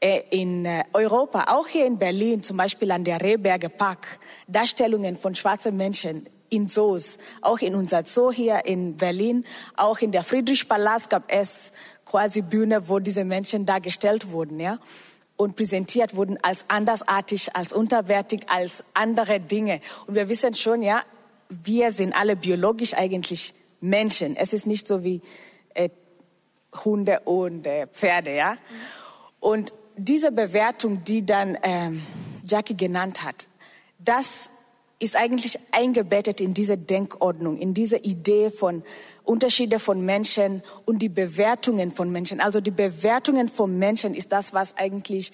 äh, in äh, Europa, auch hier in Berlin, zum Beispiel an der Rehberger Park, Darstellungen von schwarzen Menschen in Zoos, auch in unser Zoo hier in Berlin, auch in der Friedrichpalast gab es quasi Bühne, wo diese Menschen dargestellt wurden, ja, und präsentiert wurden als andersartig, als unterwertig, als andere Dinge. Und wir wissen schon, ja, wir sind alle biologisch eigentlich Menschen. Es ist nicht so wie äh, Hunde und äh, Pferde, ja. Und diese Bewertung, die dann ähm, Jackie genannt hat, das ist eigentlich eingebettet in diese Denkordnung, in diese Idee von Unterschiede von Menschen und die Bewertungen von Menschen. Also die Bewertungen von Menschen ist das, was eigentlich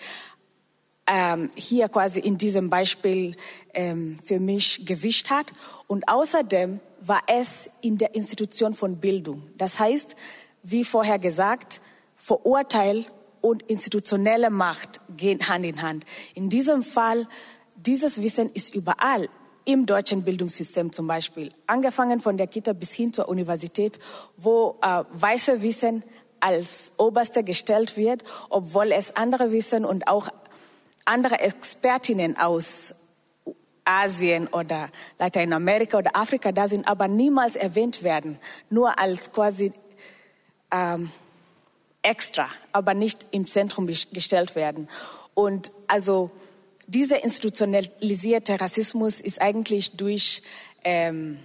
ähm, hier quasi in diesem Beispiel ähm, für mich Gewicht hat. Und außerdem war es in der Institution von Bildung. Das heißt, wie vorher gesagt, Vorurteil und institutionelle Macht gehen Hand in Hand. In diesem Fall, dieses Wissen ist überall im deutschen Bildungssystem zum Beispiel, angefangen von der Kita bis hin zur Universität, wo äh, weiße Wissen als oberste gestellt wird, obwohl es andere Wissen und auch andere Expertinnen aus Asien oder Lateinamerika oder Afrika da sind, aber niemals erwähnt werden, nur als quasi ähm, extra, aber nicht im Zentrum gestellt werden. Und also dieser institutionalisierte Rassismus ist eigentlich durch, ähm,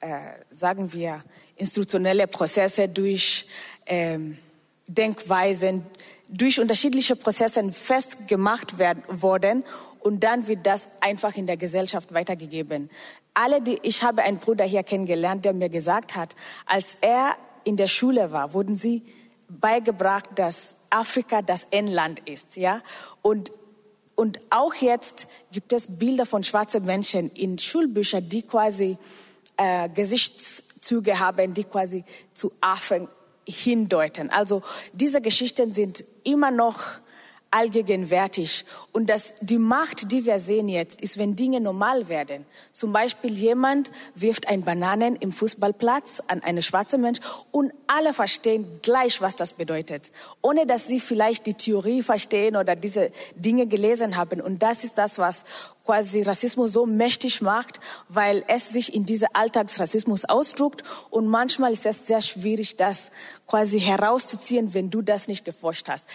äh, sagen wir, institutionelle Prozesse, durch ähm, Denkweisen, durch unterschiedliche Prozesse festgemacht werden, worden und dann wird das einfach in der Gesellschaft weitergegeben. Alle, die, ich habe einen Bruder hier kennengelernt, der mir gesagt hat, als er in der Schule war, wurden sie beigebracht, dass Afrika das N-Land ist, ja. Und und auch jetzt gibt es Bilder von schwarzen Menschen in Schulbüchern, die quasi äh, Gesichtszüge haben, die quasi zu Affen hindeuten. Also diese Geschichten sind immer noch allgegenwärtig. Und das, die Macht, die wir sehen jetzt, ist, wenn Dinge normal werden. Zum Beispiel jemand wirft ein Bananen im Fußballplatz an einen schwarzen Mensch und alle verstehen gleich, was das bedeutet, ohne dass sie vielleicht die Theorie verstehen oder diese Dinge gelesen haben. Und das ist das, was quasi Rassismus so mächtig macht, weil es sich in diese Alltagsrassismus ausdruckt. Und manchmal ist es sehr schwierig, das quasi herauszuziehen, wenn du das nicht geforscht hast.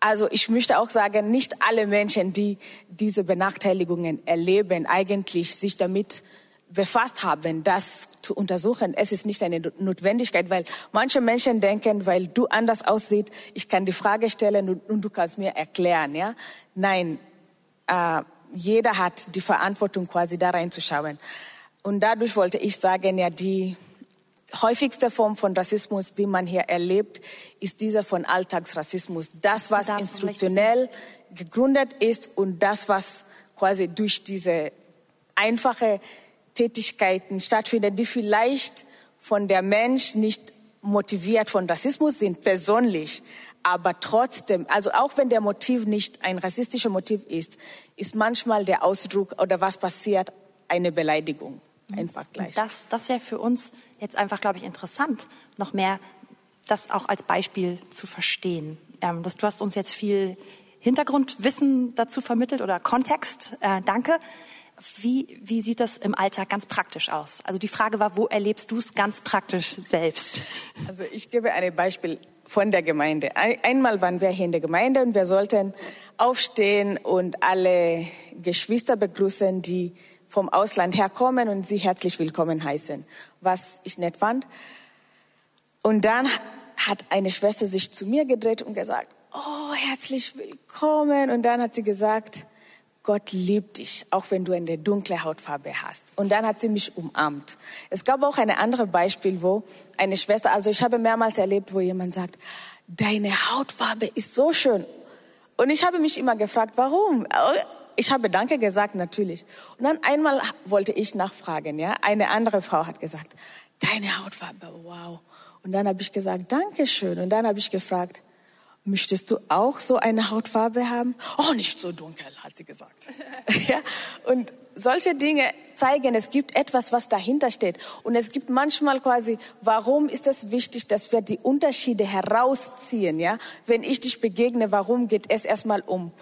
Also ich möchte auch sagen, nicht alle Menschen, die diese Benachteiligungen erleben, eigentlich sich damit befasst haben, das zu untersuchen. Es ist nicht eine Notwendigkeit, weil manche Menschen denken, weil du anders aussiehst, ich kann die Frage stellen und, und du kannst mir erklären. Ja? Nein, äh, jeder hat die Verantwortung, quasi da reinzuschauen. Und dadurch wollte ich sagen, ja, die häufigste Form von Rassismus, die man hier erlebt, ist dieser von Alltagsrassismus. Das, was institutionell gegründet ist und das, was quasi durch diese einfache Tätigkeiten stattfindet, die vielleicht von der Mensch nicht motiviert von Rassismus sind, persönlich, aber trotzdem, also auch wenn der Motiv nicht ein rassistischer Motiv ist, ist manchmal der Ausdruck oder was passiert eine Beleidigung. Einfach gleich. Das, das wäre für uns jetzt einfach, glaube ich, interessant, noch mehr das auch als Beispiel zu verstehen. Ähm, das, du hast uns jetzt viel Hintergrundwissen dazu vermittelt oder Kontext. Äh, danke. Wie, wie sieht das im Alltag ganz praktisch aus? Also die Frage war, wo erlebst du es ganz praktisch selbst? (laughs) Also ich gebe ein Beispiel von der Gemeinde. Einmal waren wir hier in der Gemeinde und wir sollten aufstehen und alle Geschwister begrüßen, die vom Ausland herkommen und sie herzlich willkommen heißen, was ich nett fand. Und dann hat eine Schwester sich zu mir gedreht und gesagt, oh, herzlich willkommen. Und dann hat sie gesagt, Gott liebt dich, auch wenn du eine dunkle Hautfarbe hast. Und dann hat sie mich umarmt. Es gab auch ein anderes Beispiel, wo eine Schwester, also ich habe mehrmals erlebt, wo jemand sagt, deine Hautfarbe ist so schön. Und ich habe mich immer gefragt, warum? Ich habe Danke gesagt, natürlich. Und dann einmal wollte ich nachfragen, ja. Eine andere Frau hat gesagt, deine Hautfarbe, wow. Und dann habe ich gesagt, Dankeschön. Und dann habe ich gefragt, möchtest du auch so eine Hautfarbe haben? Oh, nicht so dunkel, hat sie gesagt. (laughs) ja. Und solche Dinge zeigen, es gibt etwas, was dahinter steht. Und es gibt manchmal quasi, warum ist es wichtig, dass wir die Unterschiede herausziehen, ja? Wenn ich dich begegne, warum geht es erstmal um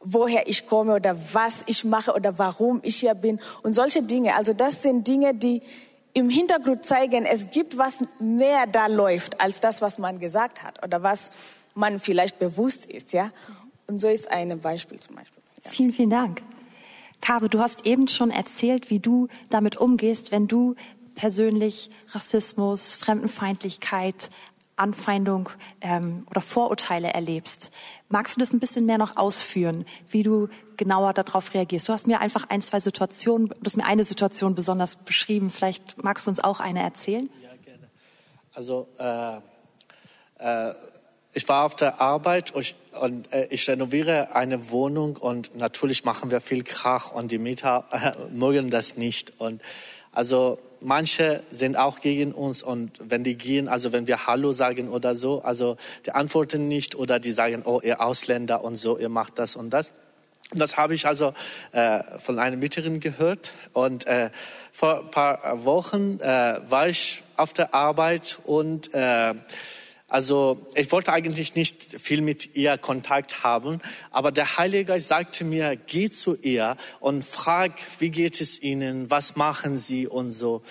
woher ich komme oder was ich mache oder warum ich hier bin und solche Dinge. Also das sind Dinge, die im Hintergrund zeigen, es gibt was mehr da läuft als das, was man gesagt hat oder was man vielleicht bewusst ist, ja. Und so ist ein Beispiel zum Beispiel. Ja. Vielen, vielen Dank. Kabe, du hast eben schon erzählt, wie du damit umgehst, wenn du persönlich Rassismus, Fremdenfeindlichkeit, Anfeindung ähm, oder Vorurteile erlebst. Magst du das ein bisschen mehr noch ausführen, wie du genauer darauf reagierst? Du hast mir einfach ein, zwei Situationen, du hast mir eine Situation besonders beschrieben. Vielleicht magst du uns auch eine erzählen? Ja, gerne. Also äh, äh, ich war auf der Arbeit und äh, ich renoviere eine Wohnung und natürlich machen wir viel Krach und die Mieter äh, mögen das nicht. Und also manche sind auch gegen uns und wenn die gehen, also wenn wir Hallo sagen oder so, also die antworten nicht oder die sagen, oh ihr Ausländer und so, ihr macht das und das. Und das habe ich also äh, von einer Mieterin gehört. Und äh, vor ein paar Wochen äh, war ich auf der Arbeit und äh, also ich wollte eigentlich nicht viel mit ihr Kontakt haben, aber der Heilige Geist sagte mir, geh zu ihr und frag, wie geht es Ihnen, was machen Sie und so.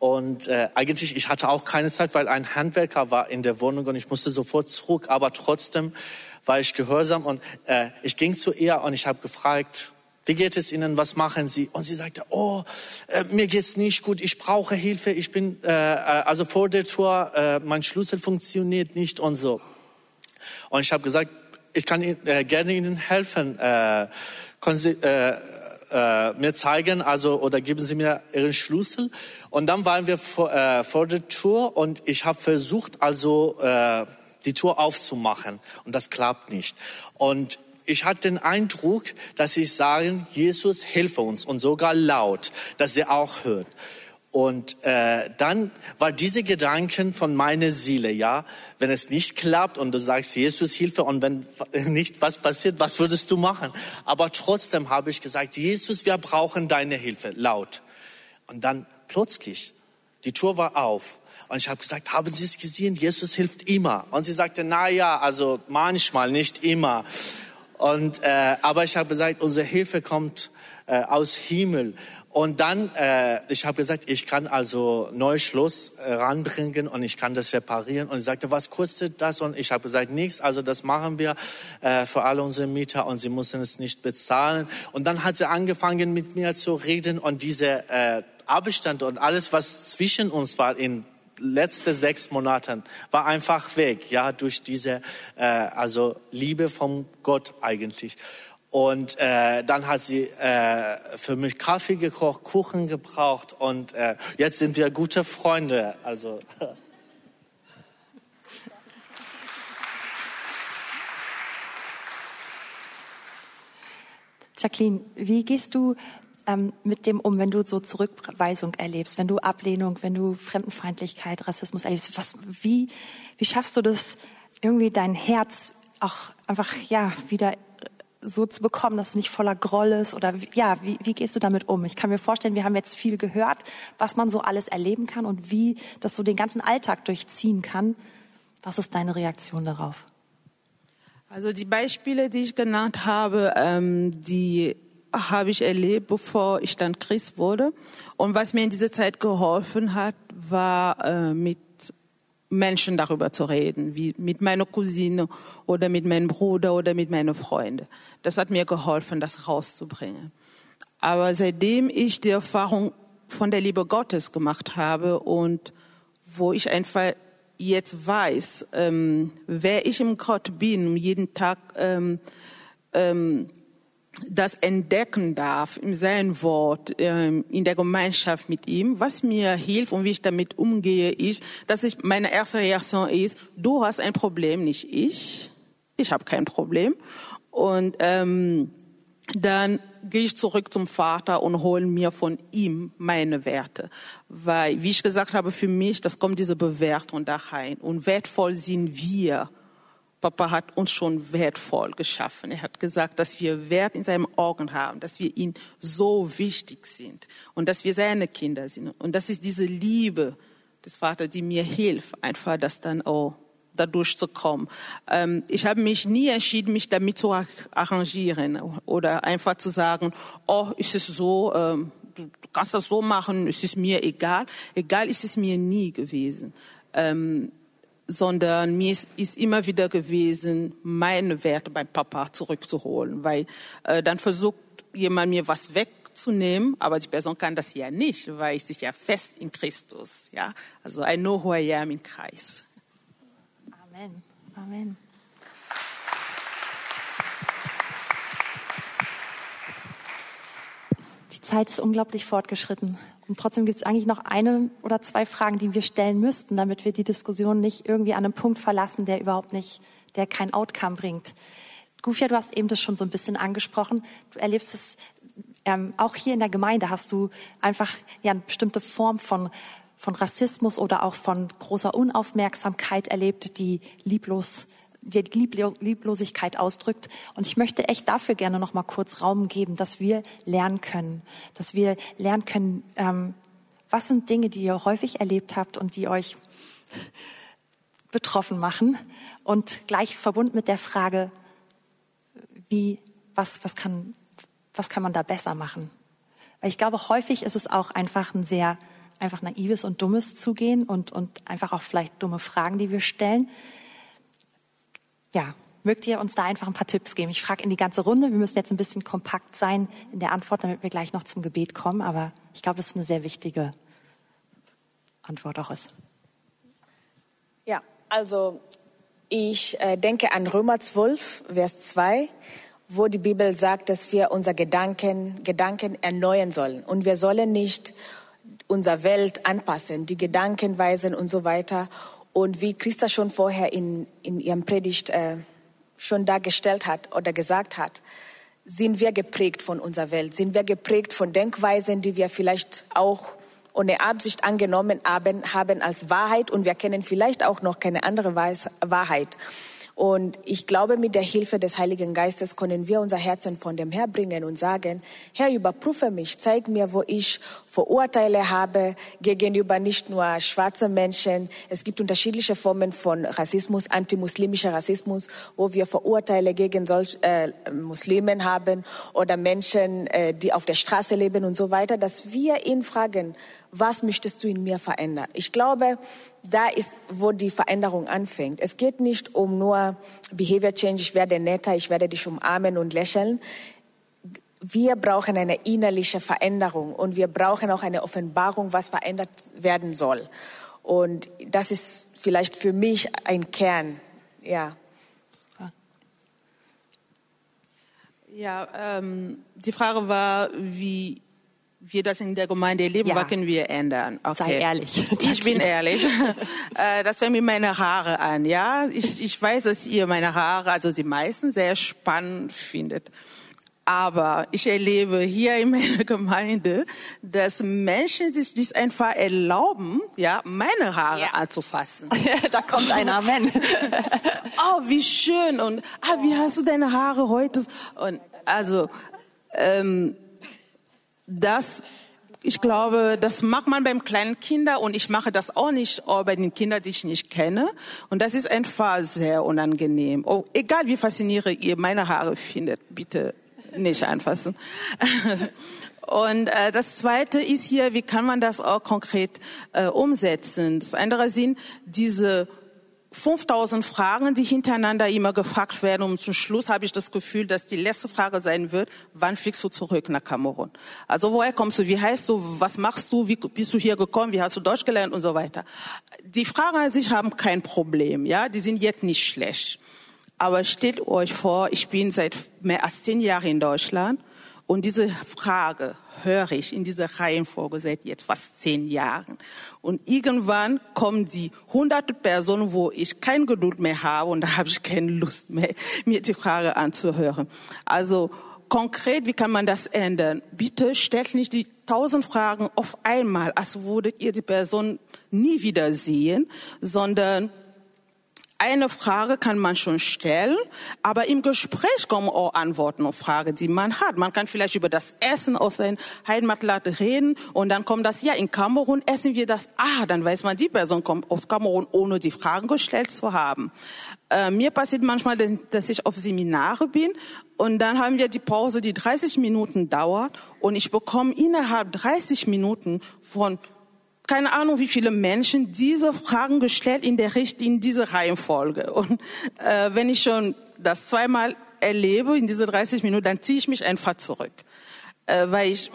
Und äh, eigentlich, ich hatte auch keine Zeit, weil ein Handwerker war in der Wohnung und ich musste sofort zurück, aber trotzdem war ich gehorsam und äh, ich ging zu ihr und ich habe gefragt, wie geht es Ihnen? Was machen Sie? Und sie sagte, oh, äh, mir geht's nicht gut. Ich brauche Hilfe. Ich bin äh, äh, also vor der Tür. Äh, mein Schlüssel funktioniert nicht und so. Und ich habe gesagt, ich kann Ihnen, äh, gerne Ihnen helfen. Äh, können Sie äh, äh, mir zeigen, also oder geben Sie mir Ihren Schlüssel? Und dann waren wir vor, äh, vor der Tür und ich habe versucht, also äh, die Tür aufzumachen und das klappt nicht. Und ich hatte den Eindruck, dass sie sagen, Jesus, hilfe uns und sogar laut, dass sie auch hört. Und äh, dann war diese Gedanken von meiner Seele, ja, wenn es nicht klappt und du sagst, Jesus, Hilfe, und wenn (laughs) nicht was passiert, was würdest du machen? Aber trotzdem habe ich gesagt, Jesus, wir brauchen deine Hilfe, laut. Und dann plötzlich, die Tür war auf. Und ich habe gesagt, haben Sie es gesehen? Jesus hilft immer. Und sie sagte, na ja, also manchmal, nicht immer. Und, äh, aber ich habe gesagt, unsere Hilfe kommt äh, aus Himmel. Und dann, äh, ich habe gesagt, ich kann also Neuschluss äh, ranbringen und ich kann das reparieren. Und sie sagte, was kostet das? Und ich habe gesagt, nichts. Also das machen wir äh, für alle unsere Mieter und sie müssen es nicht bezahlen. Und dann hat sie angefangen mit mir zu reden und diese äh, Abstand und alles, was zwischen uns war in letzte sechs Monaten war einfach weg, ja, durch diese äh, also Liebe von Gott eigentlich. Und äh, dann hat sie äh, für mich Kaffee gekocht, Kuchen gebraucht und äh, jetzt sind wir gute Freunde. Also (laughs) Jacqueline, wie gehst du ähm, mit dem um, wenn du so Zurückweisung erlebst, wenn du Ablehnung, wenn du Fremdenfeindlichkeit, Rassismus erlebst? Was, wie, wie schaffst du das, irgendwie dein Herz auch einfach ja wieder so zu bekommen, dass es nicht voller Groll ist oder ja, wie, wie gehst du damit um? Ich kann mir vorstellen, wir haben jetzt viel gehört, was man so alles erleben kann und wie das so den ganzen Alltag durchziehen kann. Was ist deine Reaktion darauf? Also die Beispiele, die ich genannt habe, ähm, die habe ich erlebt, bevor ich dann Christ wurde. Und was mir in dieser Zeit geholfen hat, war äh, mit Menschen darüber zu reden, wie mit meiner Cousine oder mit meinem Bruder oder mit meinen Freunden. Das hat mir geholfen, das rauszubringen. Aber seitdem ich die Erfahrung von der Liebe Gottes gemacht habe und wo ich einfach jetzt weiß, ähm, wer ich im Gott bin, jeden Tag ähm, ähm, das entdecken darf in seinem Wort, ähm, in der Gemeinschaft mit ihm. Was mir hilft und wie ich damit umgehe, ist, dass ich meine erste Reaktion ist, du hast ein Problem, nicht ich. Ich habe kein Problem. Und ähm, dann gehe ich zurück zum Vater und hole mir von ihm meine Werte. Weil, wie ich gesagt habe, für mich, das kommt diese Bewertung da rein. Und wertvoll sind wir Papa hat uns schon wertvoll geschaffen. Er hat gesagt, dass wir Wert in seinen Augen haben, dass wir ihm so wichtig sind und dass wir seine Kinder sind. Und das ist diese Liebe des Vaters, die mir hilft, einfach das dann auch dadurch zu kommen. Ähm, ich habe mich nie entschieden, mich damit zu arrangieren oder einfach zu sagen, oh, ist es so, ähm, du kannst das so machen, es ist mir egal. Egal ist es mir nie gewesen. Ähm, sondern mir ist, ist, immer wieder gewesen, meine Werte beim Papa zurückzuholen, weil äh, dann versucht jemand mir was wegzunehmen, aber die Person kann das ja nicht, weil ich sich ja fest in Christus, ja. Also I know who I am in Christ. Amen. Amen. Die Zeit ist unglaublich fortgeschritten Und trotzdem gibt es eigentlich noch eine oder zwei Fragen, die wir stellen müssten, damit wir die Diskussion nicht irgendwie an einem Punkt verlassen, der überhaupt nicht, der kein Outcome bringt. Gufia, du hast eben das schon so ein bisschen angesprochen. Du erlebst es ähm, auch hier in der Gemeinde hast du einfach ja eine bestimmte Form von von Rassismus oder auch von großer Unaufmerksamkeit erlebt, die lieblos die Lieblosigkeit ausdrückt. Und ich möchte echt dafür gerne noch mal kurz Raum geben, dass wir lernen können, dass wir lernen können, ähm, was sind Dinge, die ihr häufig erlebt habt und die euch betroffen machen und gleich verbunden mit der Frage, wie, was, was kann, was kann man da besser machen? Weil ich glaube, häufig ist es auch einfach ein sehr einfach naives und dummes Zugehen und, und einfach auch vielleicht dumme Fragen, die wir stellen ja, mögt ihr uns da einfach ein paar Tipps geben? Ich frage in die ganze Runde. Wir müssen jetzt ein bisschen kompakt sein in der Antwort, damit wir gleich noch zum Gebet kommen. Aber ich glaube, das ist eine sehr wichtige Antwort auch ist. Ja, also ich äh, denke an Römer 12, Vers 2, wo die Bibel sagt, dass wir unsere Gedanken, Gedanken erneuern sollen. Und wir sollen nicht unsere Welt anpassen, die Gedankenweisen und so weiter. Und wie Christa schon vorher in, in ihrem Predigt äh, schon dargestellt hat oder gesagt hat, sind wir geprägt von unserer Welt, sind wir geprägt von Denkweisen, die wir vielleicht auch ohne Absicht angenommen haben, haben als Wahrheit und wir kennen vielleicht auch noch keine andere Wahrheit. Und ich glaube, mit der Hilfe des Heiligen Geistes können wir unser Herzen von dem Herr bringen und sagen, Herr, überprüfe mich, zeig mir, wo ich Vorurteile habe gegenüber nicht nur schwarzen Menschen. Es gibt unterschiedliche Formen von Rassismus, antimuslimischer Rassismus, wo wir Vorurteile gegen solch, äh, Muslimen haben oder Menschen, äh, die auf der Straße leben und so weiter, dass wir ihn fragen, was möchtest du in mir verändern? Ich glaube, da ist, wo die Veränderung anfängt. Es geht nicht um nur Behavior Change, ich werde netter, ich werde dich umarmen und lächeln. Wir brauchen eine innerliche Veränderung und wir brauchen auch eine Offenbarung, was verändert werden soll. Und das ist vielleicht für mich ein Kern, ja. Ja, ähm, die Frage war, wie wir das in der Gemeinde erleben, ja. was können wir ändern? Okay. Sei ehrlich. (laughs) Ich bin ehrlich. (laughs) Äh, das fängt mit meinen Haaren an, ja. Ich, ich weiß, dass ihr meine Haare, also die meisten, sehr spannend findet. Aber ich erlebe hier in meiner Gemeinde, dass Menschen sich dies einfach erlauben, ja, meine Haare ja. anzufassen. (laughs) da kommt ein Amen. oh, wie schön. Und, ah, wie hast du deine Haare heute? Und, also, ähm, das, ich glaube, das macht man beim kleinen Kinder und ich mache das auch nicht bei den Kindern, die ich nicht kenne. Und das ist einfach sehr unangenehm. Oh, egal wie faszinierend ihr meine Haare findet, bitte nicht anfassen. (laughs) Und äh, das Zweite ist hier, wie kann man das auch konkret äh, umsetzen? Das andere sind diese 5000 Fragen, die hintereinander immer gefragt werden. Und zum Schluss habe ich das Gefühl, dass die letzte Frage sein wird, wann fliegst du zurück nach Kamerun? Also woher kommst du? Wie heißt du? Was machst du? Wie bist du hier gekommen? Wie hast du Deutsch gelernt? Und so weiter. Die Fragen an sich haben kein Problem. Ja, Die sind jetzt nicht schlecht. Aber stellt euch vor, ich bin seit mehr als zehn Jahren in Deutschland und diese Frage höre ich in dieser Reihenfolge seit jetzt fast zehn Jahren. Und irgendwann kommen die hunderte Personen, wo ich kein Geduld mehr habe und da habe ich keine Lust mehr, mir die Frage anzuhören. Also konkret, wie kann man das ändern? Bitte stellt nicht die tausend Fragen auf einmal, als würdet ihr die Person nie wieder sehen, sondern eine Frage kann man schon stellen, aber im Gespräch kommen auch Antworten auf Fragen, die man hat. Man kann vielleicht über das Essen aus seinem Heimatland reden und dann kommt das, ja, in Kamerun essen wir das. Ah, dann weiß man, die Person kommt aus Kamerun, ohne die Fragen gestellt zu haben. Äh, mir passiert manchmal, dass ich auf Seminare bin und dann haben wir die Pause, die 30 Minuten dauert und ich bekomme innerhalb 30 Minuten von keine Ahnung, wie viele Menschen diese Fragen gestellt in der Richt in dieser Reihenfolge. Und äh, wenn ich schon das zweimal erlebe in diese 30 Minuten, dann ziehe ich mich einfach zurück, äh, weil ich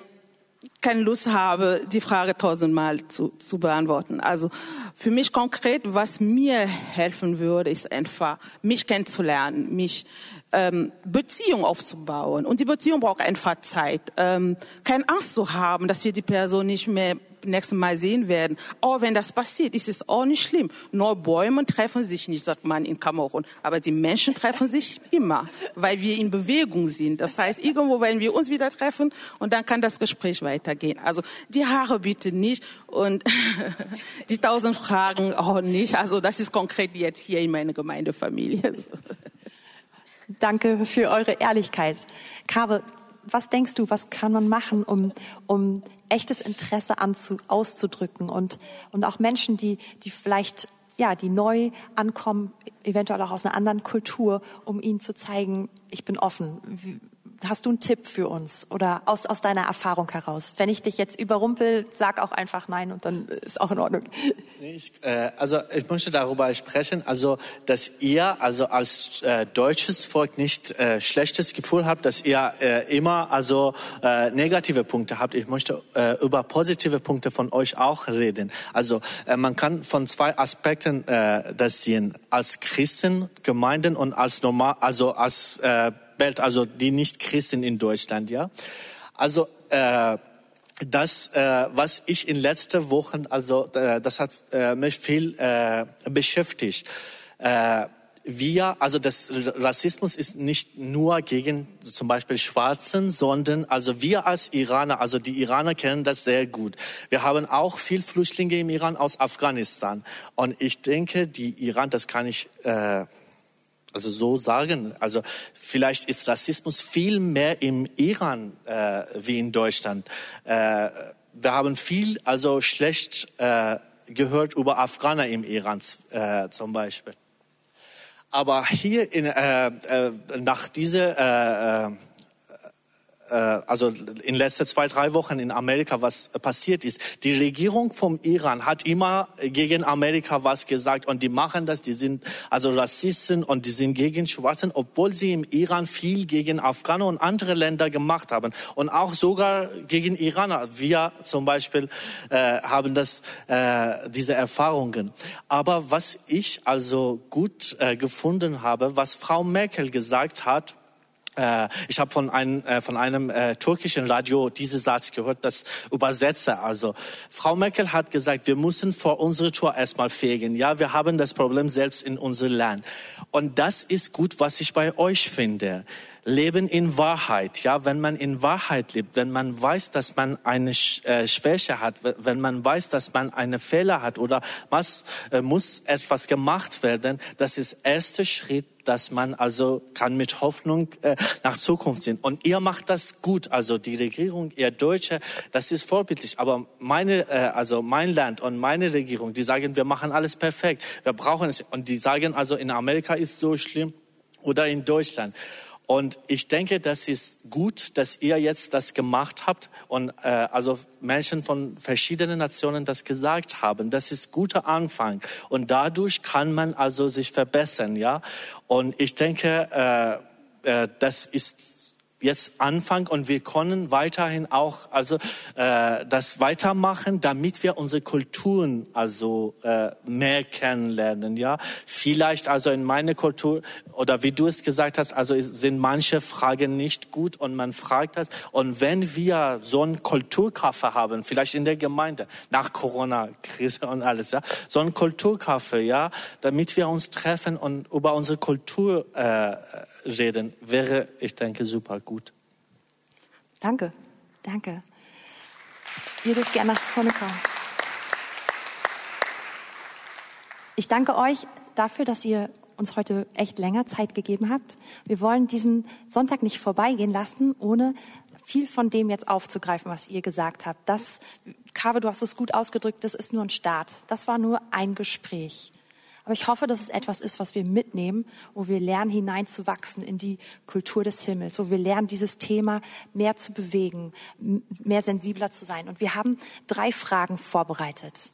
keine Lust habe, die Frage tausendmal zu, zu beantworten. Also für mich konkret, was mir helfen würde, ist einfach, mich kennenzulernen, mich ähm, Beziehung aufzubauen. Und die Beziehung braucht einfach Zeit. Ähm, keine Angst zu haben, dass wir die Person nicht mehr nächsten Mal sehen werden. Auch wenn das passiert, ist es auch nicht schlimm. Nur Bäume treffen sich nicht, sagt man in Kamerun. Aber die Menschen treffen sich immer, weil wir in Bewegung sind. Das heißt, irgendwo werden wir uns wieder treffen und dann kann das Gespräch weitergehen. Also die Haare bitte nicht und (laughs) die tausend Fragen auch nicht. Also das ist konkret jetzt hier in meiner Gemeindefamilie. Danke für eure Ehrlichkeit. Kabe, was denkst du, was kann man machen, um, um echtes Interesse anzu, auszudrücken und, und auch Menschen, die, die vielleicht, ja, die neu ankommen, eventuell auch aus einer anderen Kultur, um ihnen zu zeigen, ich bin offen. Hast du einen Tipp für uns oder aus, aus deiner Erfahrung heraus? Wenn ich dich jetzt überrumpel, sag auch einfach nein und dann ist auch in Ordnung. (laughs) Ich, äh, also ich möchte darüber sprechen, also dass ihr also als äh, deutsches Volk nicht äh, schlechtes Gefühl habt, dass ihr äh, immer also äh, negative Punkte habt. Ich möchte äh, über positive Punkte von euch auch reden. Also äh, man kann von zwei Aspekten äh, das sehen: als Christen, Gemeinden und als normal, also als äh, Welt, also die Nicht-Christen in Deutschland, ja. Also äh, das, äh, was ich in letzter Wochen, also äh, das hat äh, mich viel äh, beschäftigt. Äh, wir, also das Rassismus ist nicht nur gegen zum Beispiel Schwarzen, sondern also wir als Iraner, also die Iraner kennen das sehr gut. Wir haben auch viel Flüchtlinge im Iran aus Afghanistan und ich denke, die Iran, das kann ich äh, also so sagen. Also vielleicht ist Rassismus viel mehr im Iran äh, wie in Deutschland. Äh, wir haben viel also schlecht äh, gehört über Afghaner im Iran äh, zum Beispiel. Aber hier in, äh, äh, nach dieser äh, äh, also in letzten zwei, drei Wochen in Amerika was passiert ist. Die Regierung vom Iran hat immer gegen Amerika was gesagt und die machen das, die sind also Rassisten und die sind gegen Schwarzen, obwohl sie im Iran viel gegen Afghaner und andere Länder gemacht haben und auch sogar gegen Iraner. Wir zum Beispiel äh, haben das, äh, diese Erfahrungen. Aber was ich also gut äh, gefunden habe, was Frau Merkel gesagt hat, äh, ich habe von einem, äh, von einem äh, türkischen Radio diesen Satz gehört, das übersetze. Also Frau Merkel hat gesagt, wir müssen vor unserer Tour erstmal fegen. Ja, wir haben das Problem selbst in unserem Land. Und das ist gut, was ich bei euch finde. Leben in Wahrheit. Ja, wenn man in Wahrheit lebt, wenn man weiß, dass man eine äh, Schwäche hat, wenn man weiß, dass man eine Fehler hat oder was äh, muss etwas gemacht werden, das ist erster Schritt dass man also kann mit Hoffnung äh, nach Zukunft sehen. Und ihr macht das gut, also die Regierung, ihr Deutsche, das ist vorbildlich. Aber meine, äh, also mein Land und meine Regierung, die sagen, wir machen alles perfekt, wir brauchen es. Und die sagen also, in Amerika ist so schlimm oder in Deutschland. Und ich denke, das ist gut, dass ihr jetzt das gemacht habt und äh, also Menschen von verschiedenen Nationen das gesagt haben. Das ist guter Anfang und dadurch kann man also sich verbessern, ja. Und ich denke, äh, äh, das ist jetzt anfangen und wir können weiterhin auch also äh, das weitermachen, damit wir unsere Kulturen also äh, mehr kennenlernen. Ja, vielleicht also in meiner Kultur oder wie du es gesagt hast, also sind manche Fragen nicht gut und man fragt das. Und wenn wir so ein Kulturkaffee haben, vielleicht in der Gemeinde nach Corona-Krise und alles, ja, so ein Kulturkaffee, ja, damit wir uns treffen und über unsere Kultur äh, reden, wäre, ich denke, super gut. Danke, danke. Ihr dürft gerne nach vorne kommen. Ich danke euch dafür, dass ihr uns heute echt länger Zeit gegeben habt. Wir wollen diesen Sonntag nicht vorbeigehen lassen, ohne viel von dem jetzt aufzugreifen, was ihr gesagt habt. Das, Kave, du hast es gut ausgedrückt, das ist nur ein Start. Das war nur ein Gespräch. Aber ich hoffe, dass es etwas ist, was wir mitnehmen, wo wir lernen, hineinzuwachsen in die Kultur des Himmels, wo wir lernen, dieses Thema mehr zu bewegen, mehr sensibler zu sein. Und wir haben drei Fragen vorbereitet.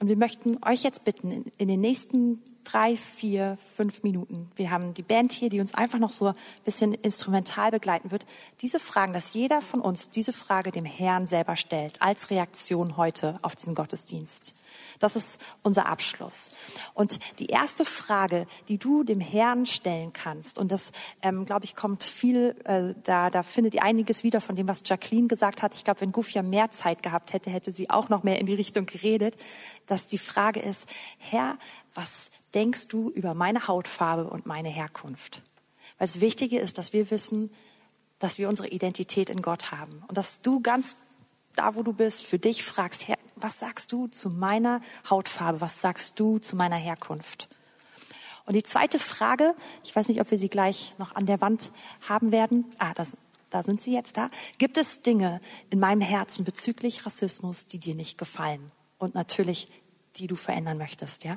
Und wir möchten euch jetzt bitten, in den nächsten drei, vier, fünf Minuten. Wir haben die Band hier, die uns einfach noch so ein bisschen instrumental begleiten wird. Diese Fragen, dass jeder von uns diese Frage dem Herrn selber stellt, als Reaktion heute auf diesen Gottesdienst. Das ist unser Abschluss. Und die erste Frage, die du dem Herrn stellen kannst, und das, ähm, glaube ich, kommt viel, äh, da, da findet ihr einiges wieder von dem, was Jacqueline gesagt hat. Ich glaube, wenn Gufia mehr Zeit gehabt hätte, hätte sie auch noch mehr in die Richtung geredet, dass die Frage ist, Herr, was denkst du über meine Hautfarbe und meine Herkunft? Weil das Wichtige ist, dass wir wissen, dass wir unsere Identität in Gott haben und dass du ganz da, wo du bist, für dich fragst, Herr, was sagst du zu meiner Hautfarbe? Was sagst du zu meiner Herkunft? Und die zweite Frage, ich weiß nicht, ob wir sie gleich noch an der Wand haben werden. Ah, das, da sind sie jetzt da. Gibt es Dinge in meinem Herzen bezüglich Rassismus, die dir nicht gefallen? Und natürlich, die du verändern möchtest, ja?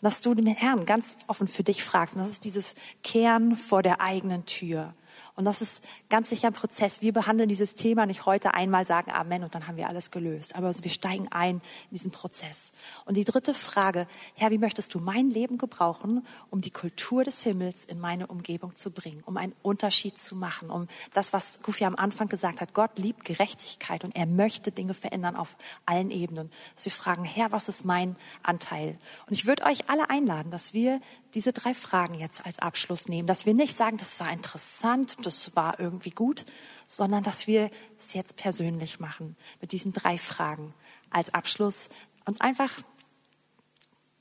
Und dass du den Herrn ganz offen für dich fragst. Und das ist dieses Kehren vor der eigenen Tür. Und das ist ganz sicher ein Prozess. Wir behandeln dieses Thema nicht heute einmal sagen Amen und dann haben wir alles gelöst. Aber wir steigen ein in diesen Prozess. Und die dritte Frage, Herr, wie möchtest du mein Leben gebrauchen, um die Kultur des Himmels in meine Umgebung zu bringen, um einen Unterschied zu machen, um das, was Gufi am Anfang gesagt hat, Gott liebt Gerechtigkeit und er möchte Dinge verändern auf allen Ebenen. Dass wir fragen, Herr, was ist mein Anteil? Und ich würde euch alle einladen, dass wir diese drei Fragen jetzt als Abschluss nehmen, dass wir nicht sagen, das war interessant, das war irgendwie gut, sondern dass wir es jetzt persönlich machen mit diesen drei Fragen als Abschluss uns einfach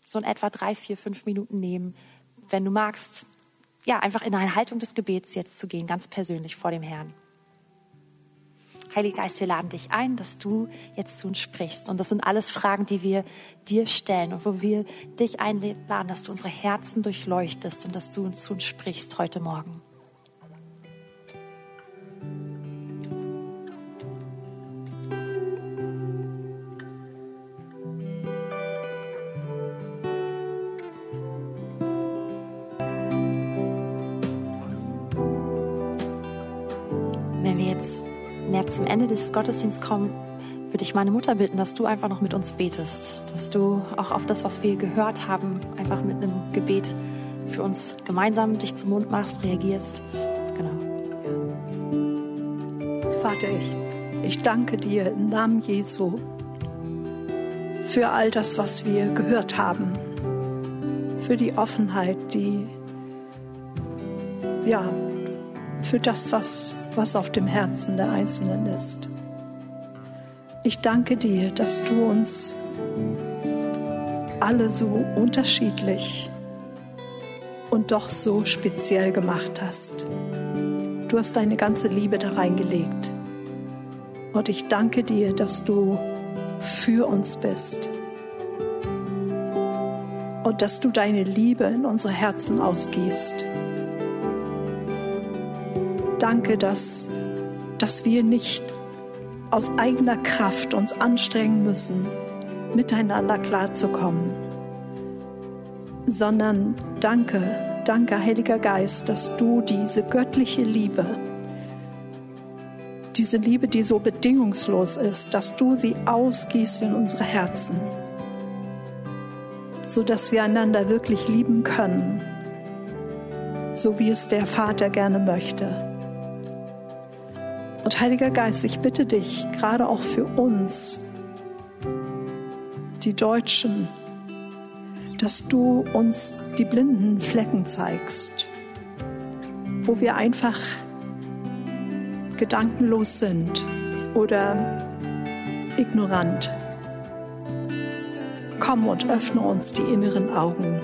so in etwa drei, vier, fünf Minuten nehmen, wenn du magst, ja, einfach in eine Haltung des Gebets jetzt zu gehen, ganz persönlich vor dem Herrn. Heiliger Geist, wir laden dich ein, dass du jetzt zu uns sprichst. Und das sind alles Fragen, die wir dir stellen und wo wir dich einladen, dass du unsere Herzen durchleuchtest und dass du uns zu uns sprichst heute Morgen. Zum Ende des Gottesdienstes kommen, würde ich meine Mutter bitten, dass du einfach noch mit uns betest, dass du auch auf das, was wir gehört haben, einfach mit einem Gebet für uns gemeinsam dich zum Mund machst, reagierst. Genau. Vater, ich, ich danke dir im Namen Jesu für all das, was wir gehört haben, für die Offenheit, die, ja, für das, was was auf dem Herzen der Einzelnen ist. Ich danke dir, dass du uns alle so unterschiedlich und doch so speziell gemacht hast. Du hast deine ganze Liebe da reingelegt. Und ich danke dir, dass du für uns bist. Und dass du deine Liebe in unsere Herzen ausgießt danke, dass, dass wir nicht aus eigener Kraft uns anstrengen müssen, miteinander klarzukommen, sondern danke, danke, Heiliger Geist, dass du diese göttliche Liebe, diese Liebe, die so bedingungslos ist, dass du sie ausgießt in unsere Herzen, sodass wir einander wirklich lieben können, so wie es der Vater gerne möchte. Und Heiliger Geist, ich bitte dich, gerade auch für uns, die Deutschen, dass du uns die blinden Flecken zeigst, wo wir einfach gedankenlos sind oder ignorant. Komm und öffne uns die inneren Augen,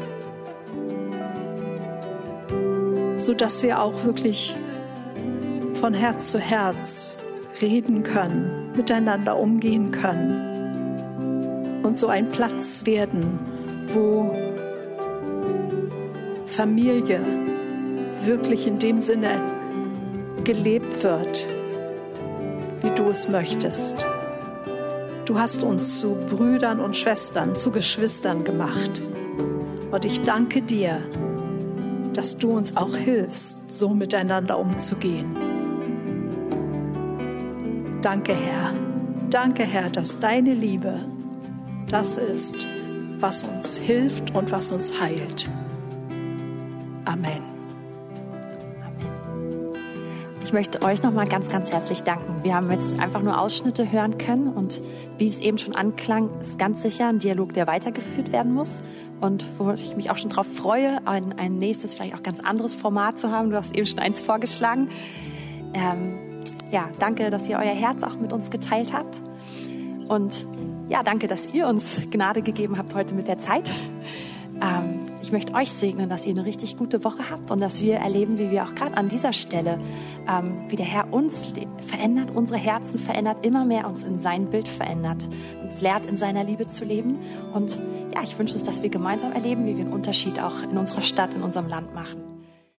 sodass wir auch wirklich von Herz zu Herz reden können, miteinander umgehen können und so ein Platz werden, wo Familie wirklich in dem Sinne gelebt wird, wie du es möchtest. Du hast uns zu Brüdern und Schwestern, zu Geschwistern gemacht. Und ich danke dir, dass du uns auch hilfst, so miteinander umzugehen. Danke, Herr. Danke, Herr, dass deine Liebe das ist, was uns hilft und was uns heilt. Amen. Ich möchte euch nochmal ganz, ganz herzlich danken. Wir haben jetzt einfach nur Ausschnitte hören können und wie es eben schon anklang, ist ganz sicher ein Dialog, der weitergeführt werden muss und wo ich mich auch schon darauf freue, ein, ein nächstes, vielleicht auch ganz anderes Format zu haben. Du hast eben schon eins vorgeschlagen. Ähm, ja, danke, dass ihr euer Herz auch mit uns geteilt habt. Und ja, danke, dass ihr uns Gnade gegeben habt heute mit der Zeit. Ähm, ich möchte euch segnen, dass ihr eine richtig gute Woche habt und dass wir erleben, wie wir auch gerade an dieser Stelle, ähm, wie der Herr uns verändert, unsere Herzen verändert, immer mehr uns in sein Bild verändert, uns lehrt, in seiner Liebe zu leben. Und ja, ich wünsche uns, dass wir gemeinsam erleben, wie wir einen Unterschied auch in unserer Stadt, in unserem Land machen.